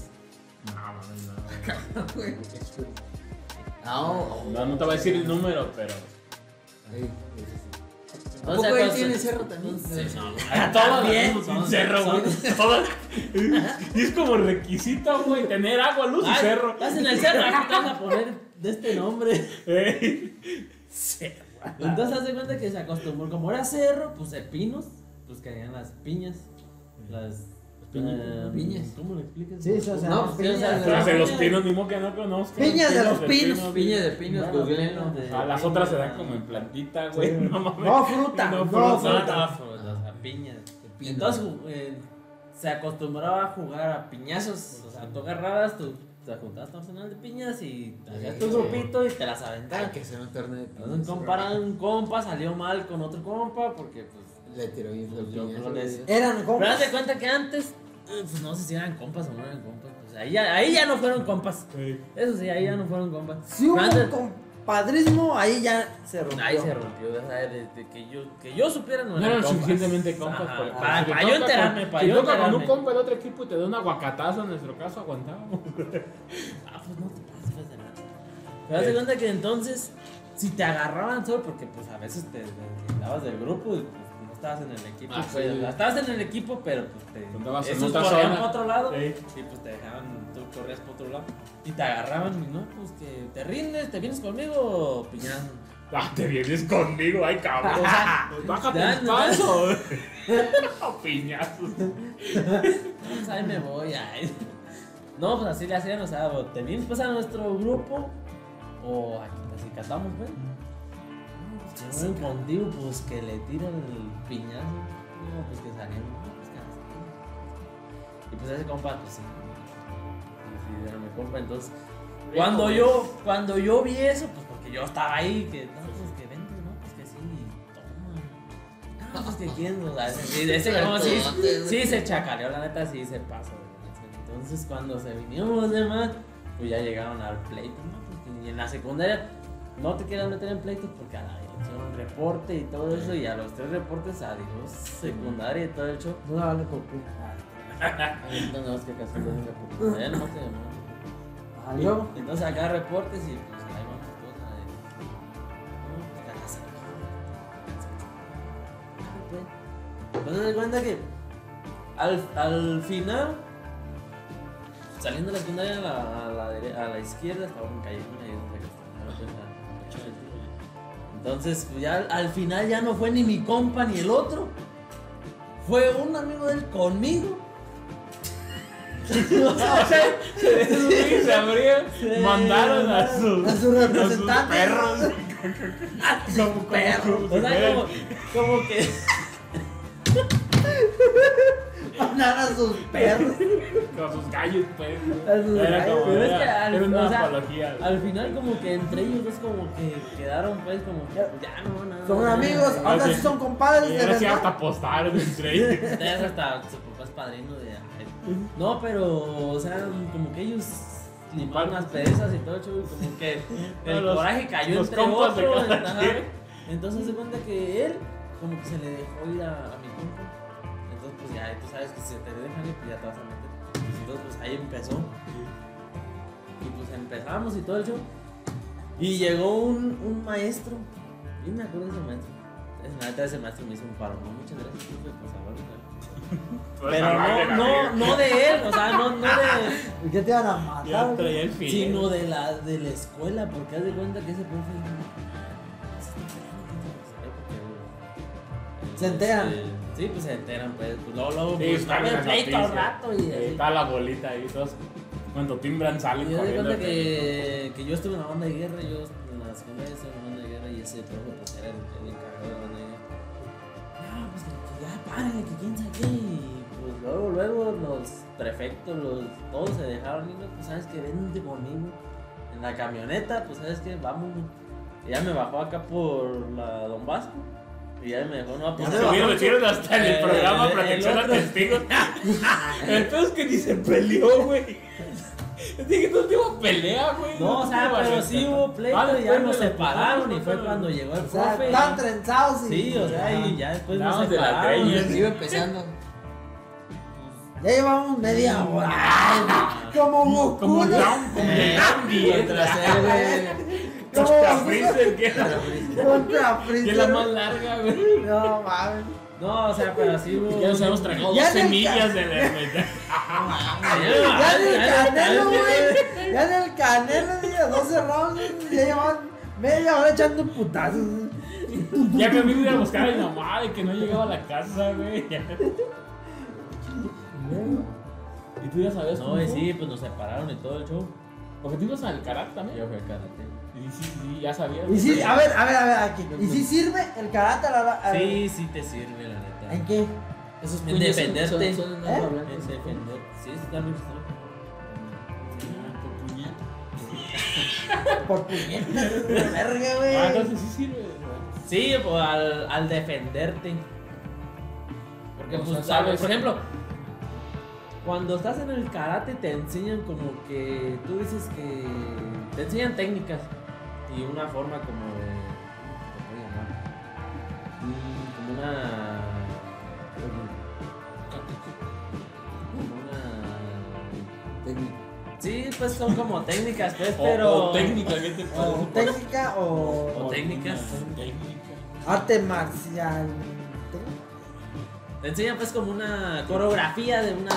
No, güey. No, No, no te voy a decir el número, pero. Ey, ¿A No poco sé ahí tiene cerro también? Sí, no. Todos Bien, son- cerro, güey. Y es como requisito, güey, tener agua, luz y cerro. Estás en el cerro, aquí te vas a poner de este nombre. Ey. Entonces haz de cuenta que se acostumbró, como era cerro, pues de pinos, pues caían las piñas. Las eh, Piñas. ¿Cómo le explicas? Sí, o sea, No, piñas. Las de los pinos, ni modo que no conozco. Piñas de los pinos. Piña de pinos, de- Ah, las otras se dan como en plantita, güey. No mames. No, fruta, No, fruta. No, fruta. piñas. Entonces eh, se acostumbraba a jugar a piñazos. O sea, tú agarrabas, tú te juntabas tu arsenal de piñas y hacías tu grupito y te las Hay aventabas. que hacer un torneo de Entonces, un piñas. compa, un compa salió mal con otro compa porque pues Le tiró bien Pues yo creo Eran Pero como. haz de cuenta que antes, eh, pues no sé si eran compas o no eran compas. Pues ahí ya, ahí ya no fueron compas. Eso sí, ahí ya no fueron compas. Si hubo Pero antes- un compadrismo, ahí ya se rompió. ahí se rompió, o sea, desde que yo, que yo supiera no No eran compas. suficientemente compas Ajá, para, para, si te para yo enterarme, para si yo toca con un compa del otro equipo y te da un aguacatazo, en nuestro caso aguantábamos. Ah, pues no te pases de nada. Pero haz de cuenta que entonces, si te agarraban solo, porque pues a veces te deslindabas del grupo y pues estabas en el equipo. Ah, pues, sí. estabas en el equipo, pero pues te. Esos otra corrían zona. para otro lado. Sí. Y pues te dejaban, tú corrías para otro lado. Y te agarraban y no, pues que te rindes, te vienes conmigo, piñazo. Ah, te vienes conmigo, ay cabrón. O sea, Pues bájate paso. No, piñazos. Pues ahí me voy, ay. No, pues así le hacían, o sea, o te vienes pues a nuestro grupo, o aquí así catamos, güey. No, pues yo voy contigo, pues que le tiran el piñazo. No, pues que salieron. No, pues que así. Y pues ese compa, pues sí. Sí, sí, era mi compa, entonces. Cuando yo, cuando yo vi eso, pues porque yo estaba ahí, que no, pues que vente, no, pues que sí, toma. No, pues que quién, o sea, ese, sí, ese como sí, sí se chacaleó, la neta sí se pasó. Entonces cuando se vinieron los demás, pues ya llegaron al pleito, ¿no? Porque y en la secundaria no te quieras meter en pleitos porque a la dirección un reporte y todo eso, y a los tres reportes, adiós, secundaria y todo el show. No vale por cu. No, no, es que casi no nomás te llamaron. Ah, luego. Entonces acá reportes y pues ahí vamos todos a ver. No. Entonces se cuenta que al, al final, saliendo de la secundaria a la, a la, a la izquierda, estaba un callejón ahí donde Entonces ya al, al final ya no fue ni mi compa ni el otro. Fue un amigo de él conmigo. Sí, se abrieron, mandaron a sus, A su representante. perros. como, como, Perro. como si O sea, como, como que. A sus perros. con sus gallos, pues. A sus Era gallos. como, Pero es que al- era una o sea, apología. Al final como que entre ellos dos como que quedaron pues como que ya no, no. Son amigos, ahora sí. son compadres Y ahora sí hasta postaron entre ellos. Hasta su papá es padrino de. No, pero o sea, como que ellos limaron las perezas y todo y como que el los- coraje cayó entre otros. Entonces se cuenta que él como que se le dejó ir a, ya tú sabes que si te dejan ir pues ya te vas a meter. Entonces pues ahí empezó. Y pues empezamos y todo el show. Y llegó un, un maestro. Yo me acuerdo de ese maestro. Es- La neta ese maestro me hizo un paro. No, muchas gracias. profe, pues, a ver, Pues, Pero no, no, no de él, o sea, no, no de. ¿Y qué te van a matar? traía el fin. Sino de la, de la escuela, porque haz de cuenta que ese profe. Se enteran. Sí, pues se enteran, pues. pues luego, luego, Sí, pues, las pleito al rato y así. Está la bolita ahí, todos. Cuando timbran salen Y de corriendo. cuenta que, que yo estuve en la banda de guerra, yo en la secundaria estuve en la banda de guerra y ese profe pues era el, el encargado de la banda de guerra. No, pues que, que ya párenle, que quién sabe qué. Y pues luego, luego los prefectos, los, todos se dejaron no, pues sabes que vente conmigo. En la camioneta, pues sabes que vámonos. Y ya me bajó acá por la Don Vasco. Y ya me dejó, no, pues me metieron hasta en el Eh, programa el Protección a. Testigos. El peor es que ni se peleó, güey. Dije, no tuvo pelea, güey. No, o sea, pero sí hubo pleito Ah, y ya nos separaron y fue cuando llegó el profe. están trenzados y. Sí, o sea, y ya después nos Andábamos de separaron. greñas. Iba empezando. Ya llevamos media hora. Como Goku. Como. Down, como Down Contra güey. Como Contra Freezer, que es la más Freezer. larga, güey. No mames. No, o sea, pero sí hubo. Ya nos hemos tragado Ya dos semillas de la. Ya en el canelo, güey. Ya en el canelo, día 12 rounds. Ya llevan media hora echando putazos. Ya que a mí me iba a buscar a mi mamá de que no llegaba a la casa, güey. ¿Y tú ya sabías No, sí, pues nos separaron y todo el show. Porque tú ibas al karate también. Yo fui al karate. Y sí, sí, ya sabías. Y sí, a ver, a ver, a ver, aquí. ¿Y si sirve el karate a la. a- Sí, sí te sirve, la neta. ¿En qué? Esos En son- defenderte. son- son ¿Eh? En defender. Sí, sí, está registrado. Por puñetas, verga, Ah, güey. entonces sí sirve. güey. Sí, pues al, al defenderte. Porque, pues, sea, sabes, sabes- por ejemplo, cuando estás en el karate te enseñan como que tú dices que te enseñan técnicas y una forma como de. ¿cómo llamar? Mm, Como una. Como una. Técnico. Sí, pues son como técnicas, pues, O- pero. O, técnica, ¿qué te O parece? técnica o O técnicas. Técnica. arte marcial. Te enseñan, pues, como una coreografía de una.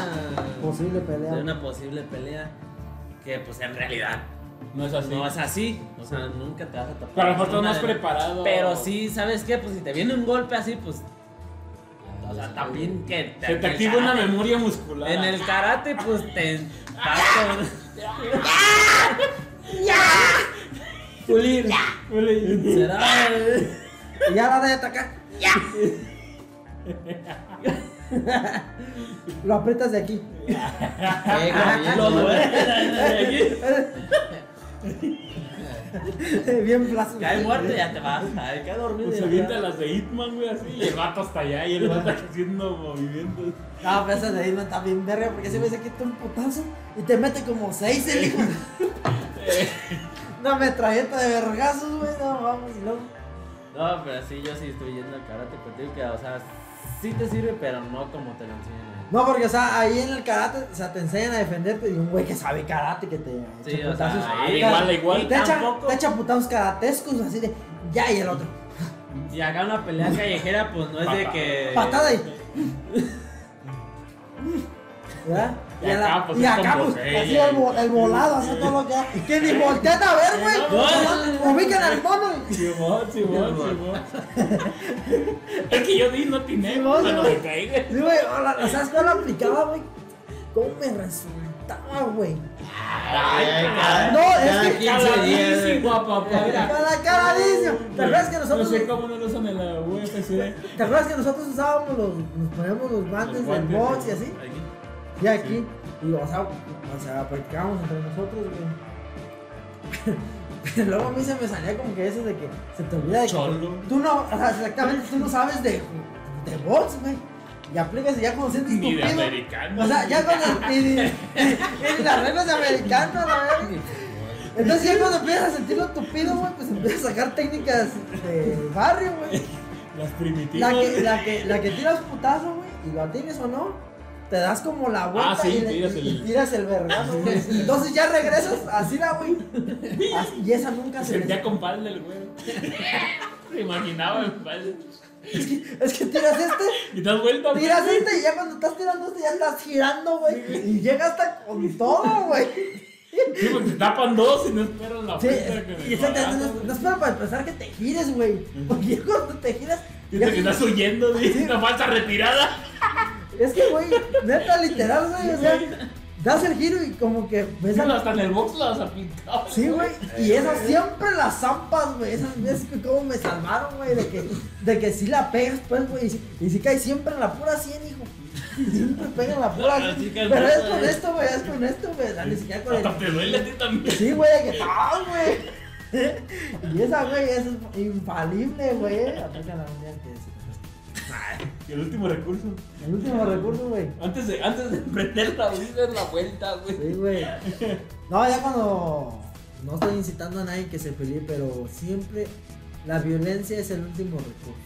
Posible pelea. De una posible pelea. Que, pues, en realidad No es así. no es así. O sea, nunca te vas a tapar. Pero a lo mejor estás una más de- preparado. Pero sí, ¿sabes qué? Pues si te viene un golpe así, pues. O sea, también que. Se te en el activa una memoria muscular. En el karate, pues te. vas Pulir. con- Será. Y ya la de atacar. Lo aprietas de aquí. Lo ¿no? duele. Bien flácido. Cae muerto y ya te vas. Ay, cae dormido. Pues se avienta las de Hitman, güey, así. Y el vato hasta allá. Y el vato haciendo movimientos. No, pero esa de ahí no está bien verga porque ese güey se quita un putazo y te mete como seis el hijo. Una metralleta de vergazos, güey, no vamos, y luego. No, pero sí, yo sí estoy yendo al karate. Digo que, o sea, sí te sirve, pero no como te lo enseñan. ahí. No, porque, o sea, ahí en el karate, o sea, te enseñan a defenderte y un güey que sabe karate que te Sí, echa o sea, putazos. ahí igual, igual. Te echa, te echa putazos karatescos así de ya y el otro. Y acá una pelea callejera, pues no es de que. Patada y. ¿Verdad? Y acá, pues, y acá, pues, así el, el volado, así todo lo que da. Que ni voltean a ver, güey. No, No, Ubican al mono. Simón, Simón, Simón. Es que yo di no tiene, cuando Simón. me güey. Sí, güey, ¿sabes cuál aplicaba, güey? ¿Cómo me resultaba, güey? No, es que 15 días. caladísimo, papá. Cada caradísimo. ¿Te acuerdas que No nosotros, sé cómo no lo usan en la UFC. ¿te acuerdas que nosotros usábamos los, nos poníamos los guantes del box y sí. así? Y aquí, y o sea, o sea, practicábamos entre nosotros, güey. Pero luego a mí se me salía como que eso de que se te olvida de que Cholo. tú no, o sea, exactamente, tú no sabes de, de box, güey. Y aplicas y ya cuando sientes Ni de americano. O sea, ya cuando. Ni las reglas de americano, la verdad. Entonces ya cuando empiezas a sentirlo tupido, güey, pues empiezas a sacar técnicas de barrio, güey. Las primitivas. La que, la que, la que tiras putazo, güey, y lo atines o no, te das como la vuelta Ah, sí, y, le- tiras el- y tiras el vergazo, güey. Entonces ya regresas así la, güey. Y esa nunca se Sentía con palda el güey. Se imaginaba palda. Es que tiras este, Y das vuelta, güey. tiras este, y ya cuando estás tirando este ya estás girando, güey. Y llega hasta con todo, güey. Sí, porque te tapan dos y no esperan la Sí, el y no, espero para empezar que te gires, güey. Porque cuando te giras, Y te quedas huyendo de una falsa retirada. Es que, güey, neta, literal, güey, o sea, das el giro y como que ves a hasta en el box las aplicaba. Sí, güey, y esas siempre las zampas, güey, esas veces que como me salvaron, güey, de que, de que si la pegas, pues, güey, y si, y si caes siempre en la pura 100, hijo. Siempre pega en la pura No, 100. sí que Pero no, es con güey. esto, güey, es con esto, güey, ni siquiera con el... Hasta te duele a ti también. Sí, güey, de que ¡ah, güey! Y esa, güey, es infalible, güey. Aplica la mundial que es. Y el último recurso. El último recurso, güey. Antes de, antes de emprender la vida es la vuelta, güey. Sí, güey. No, ya cuando. No estoy incitando a nadie que se pelee, pero siempre la violencia es el último recurso.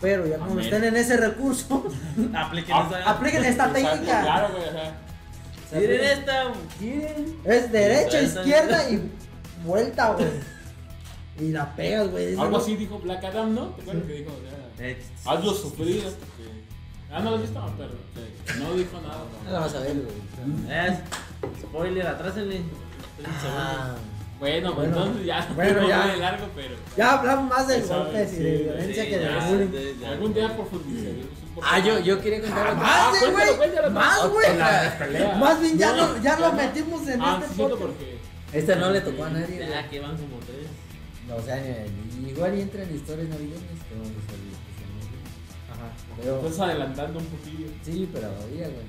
Pero ya cuando estén en ese recurso, Apliquen esa. apliquen esta Exacto, técnica. Claro, güey, ajá. Miren esta. Giren. Es derecha, izquierda y vuelta, güey. Y la pegas, güey. Algo así dijo Black Adam, ¿no? ¿Te acuerdas que dijo? O sea, hazlo sufrir. Ah, no lo has visto, pero que no dijo nada. No la vas a ver, güey. eh, spoiler, atrásenle. Ah, Bueno, pues Bueno. entonces ya. Bueno, no ya. muy largo, pero. Ya hablamos más de golpes y sí, de sí, violencia Sí, que de ya, bullying. de-. Algún día profundizaremos un poco. Ah, yo, yo quería contar otra. Más, Ah, de, cuéntalo, güey. Más, güey. Más bien ya, No, lo, ya lo no. metimos en Ah, sí, este podcast. porque. Esta no le tocó a nadie. De güey. la que van como tres. No, o sea, ni- igual y entra en historias navideñas a salir. Ajá. Pero, Estás adelantando un poquillo. sí, pero diga, güey.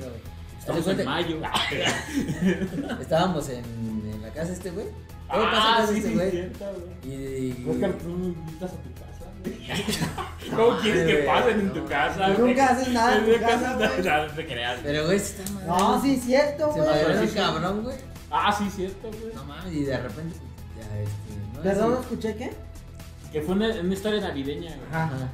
no Estamos en mayo. Estábamos en, en la casa de este güey. Pasa Ah, sí, este güey. Y, Oscar, tú me invitas a tu casa, güey. ¿Cómo quieres que pasen en no, tu no. casa? Güey? nunca haces nada en tu Nunca casa, haces güey. nada, No te creas. Pero, güey, sí está mal. No, sí, cierto, Se güey. un sí, sí. cabrón, güey. Ah, sí, cierto, güey. No mames, y de repente, ya, este. No Perdón, ¿no escuché qué? Que fue una, una historia navideña, güey. Ajá.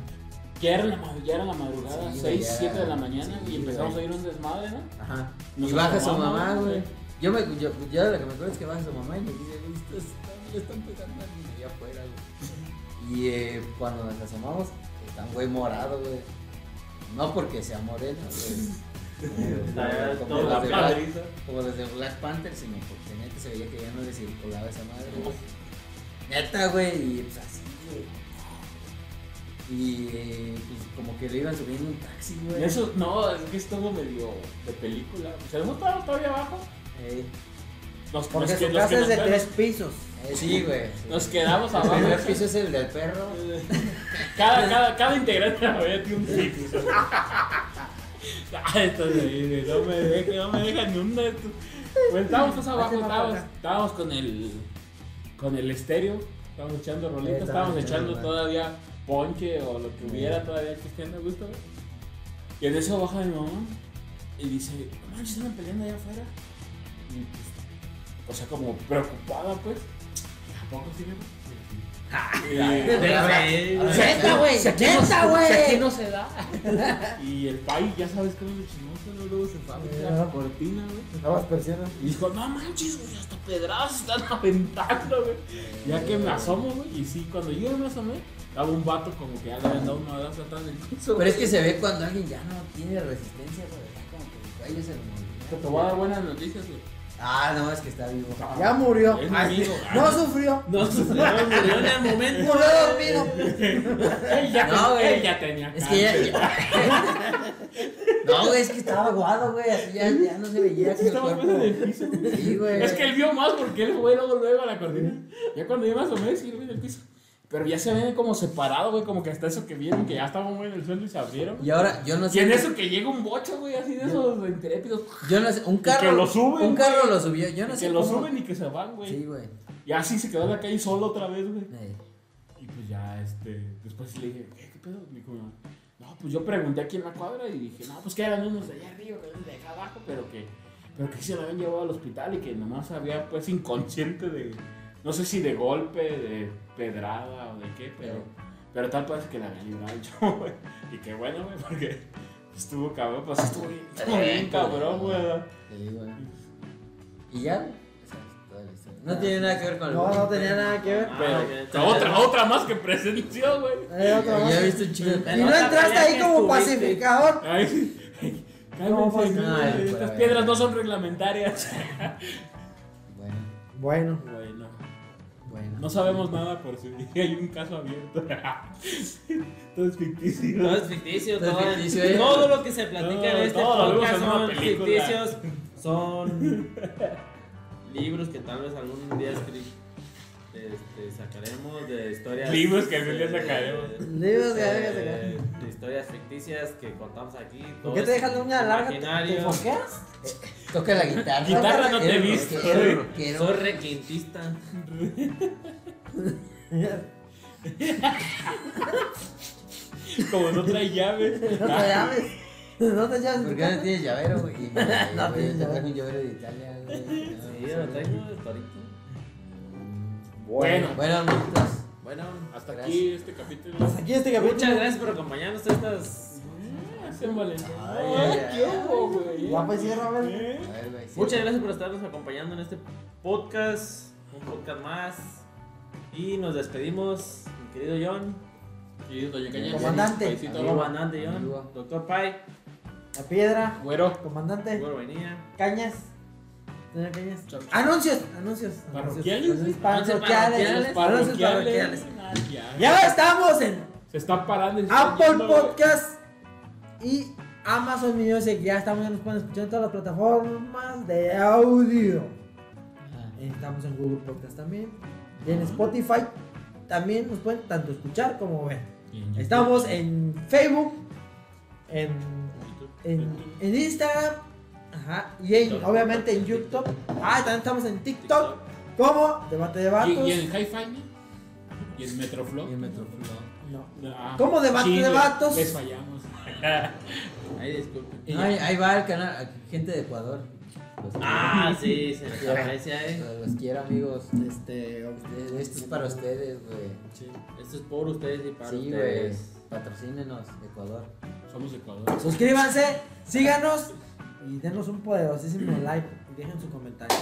Ya era la, ma- ya era la madrugada, Sí, 6, güey, ya 7 de la mañana sí, y empezamos güey. a ir un desmadre, ¿no? Ajá. Nos y baja su mamá, güey. Yo, me, yo, yo de lo que me acuerdo es que baja su mamá y me dice, "Güey, estás- están- le están pegando a alguien allá afuera, güey. Y eh, cuando nos asomamos, está un güey morado, güey. No porque sea moreno, güey. Como, todo los la de Black, como los de Black Panther, sino porque neta se veía que ya no le circulaba esa madre, güey. Neta, güey, y pues así, güey. Y eh, pues como que le iban subiendo un taxi, güey. Eso, no, es que estuvo medio de película. O sea, no estaba todavía abajo. Eh, Nos, Porque nos su los casa que es de tres pisos. eh, sí, güey. sí. Nos quedamos El abajo. primer piso es el del perro. Cada, cada, cada integrante de la familia tiene un piso. Ah, ahí, de no me deja, no me deja ni un de estos. Pues estábamos todos abajo, estábamos, estábamos con el con el estéreo, estábamos echando rolitas, estábamos echando, todavía ponche o lo que hubiera todavía cristiano a gusto. güey. Y en eso baja mi mamá y dice, no manches, están peleando allá afuera. Y pues, o sea, como preocupada pues. ¿A poco sí? Y- Neta, güey, neta, aquí güey. no se da. y el pai, ya sabes cómo es de chismoso, ¿no? luego se fue a la cortina, güey. Estabas persianas. Y dijo, no manches, güey, hasta pedradas se están aventando, güey. Ya que me asomo, güey. Y sí, cuando yo me asomé, estaba un vato como que ya le habían dado un madrazo atrás del piso. Pero es que se ve cuando alguien ya no tiene resistencia, güey. Como que el cuello se movió. Te voy a dar buenas noticias, güey. Ah, no, es que está vivo. Ya murió. Es Ay, amigo. No sufrió. No, se murió en el momento. Murió dormido. Él ya, No, güey. él ya tenía Es que ya, No, güey, es que estaba aguado, güey. Así ya, ya no se veía que el Estaba cuerpo. en el piso. Sí, güey. Es que él vio más porque él fue luego, luego a la cortina. Ya cuando yo me asomé, sí, lo vi en el piso. Pero ya se ven como separados, güey, como que hasta eso que vieron, que ya estaban muy en el suelo y se abrieron. Y ahora, yo no Y sé. en eso que llega un bocho, güey, así de esos intrépidos. Yo no sé. Un carro. que lo suben, Un carro güey. lo subió. Yo no sé. que lo suben y que se van, güey. Sí, güey. Y así se quedó en la calle solo otra vez, güey. Eh, Y pues ya, este, después le dije, ¿qué, qué pedo? Me dijo, no, pues yo pregunté aquí en la cuadra y dije, no, pues que eran unos de allá arriba, que eran de acá abajo, pero que, pero que se lo habían llevado al hospital y que nomás había pues inconsciente de, no sé si de golpe, de pedrada o de qué, pero, pero tal parece que la había librado el chavo, güey. Y qué bueno, güey, porque estuvo cabrón, pues estuvo bien, estuvo bien cabrón, güey. sí, güey. Y ya. No tiene nada que ver con el. No, no tenía nada que ver. Pero, Ah, pero otra, otra más que presenció, güey. Eh, otra Ya visto un chingo de Y no entraste ahí que como estuviste. pacificador. Ay, cálmense, pues, no, ay, estas pues. piedras no son reglamentarias. Bueno, Bueno, Bueno, bueno. no sabemos nada por si hay un caso abierto. Todo es ficticio. Todo es ficticio, Todo es todo, ficticio, ¿eh? todo lo que se platica en este podcast son ficticios, son libros que tal vez algún día escri- este, sacaremos de historias. Libros que algún día eh, sacaremos. Libros que algún día eh, sacaremos. de historias ficticias que contamos aquí. ¿por qué te es dejas la uña larga? ¿Te- ¿Te imaginario. foqueas? Toca la guitarra. Guitarra no te rockero. Soy requintista. Como no trae llaves. No te llames. No te llames. ¿Por qué no tienes llavero, güey? No güey, tienes te traje llavero. un llavero de Italia, güey. Sí, yo lo traigo de torito. Bueno, Bueno, amiguitos. Bueno, hasta Gracias. aquí este capítulo. Hasta aquí este capítulo. muchas gracias por acompañarnos a estas. Ay, qué. Ya pues cierra. ¿Eh? A ver, güey. sí. Muchas gracias por estarnos acompañando en este podcast, un podcast más. Y nos despedimos, mi querido John, Y doña Caña. Comandante. Paisito, amigo amigo. andante John, Amigo. doctor Pai, La piedra. Güero. Comandante. Igor Vainilla. Cañas. Anuncios. Anuncios. Parroquiales. Anuncios parroquiales. Los Anuncios parroquiales. Ya. Estamos en Se está parando. Apple. Podcast y Amazon Music. Ya estamos, ya nos pueden escuchar en todas las plataformas de audio. Estamos en Google Podcast también. Y en Spotify también nos pueden tanto escuchar como ver. Estamos en Facebook, en, en, en Instagram, ajá, y en, obviamente en YouTube. Ah, también estamos en TikTok como Debate de Vatos. ¿Y, y en Hi-Fi? ¿Y en Metroflow? Y el Metroflow. No. Ah, ¿Cómo debate sí, de vatos? Les fallamos. Ahí disculpen. No, ahí, ahí va el canal, gente de Ecuador. Los quiero. Ah, sí, se les aprecia, eh. Los quiero, amigos. Este, Este- Esto es para ustedes, güey. Esto es por ustedes y para Sí, güey. ustedes. Patrocínenos, Ecuador. Somos Ecuador. suscríbanse, síganos y denos un poderosísimo like y dejen su comentario.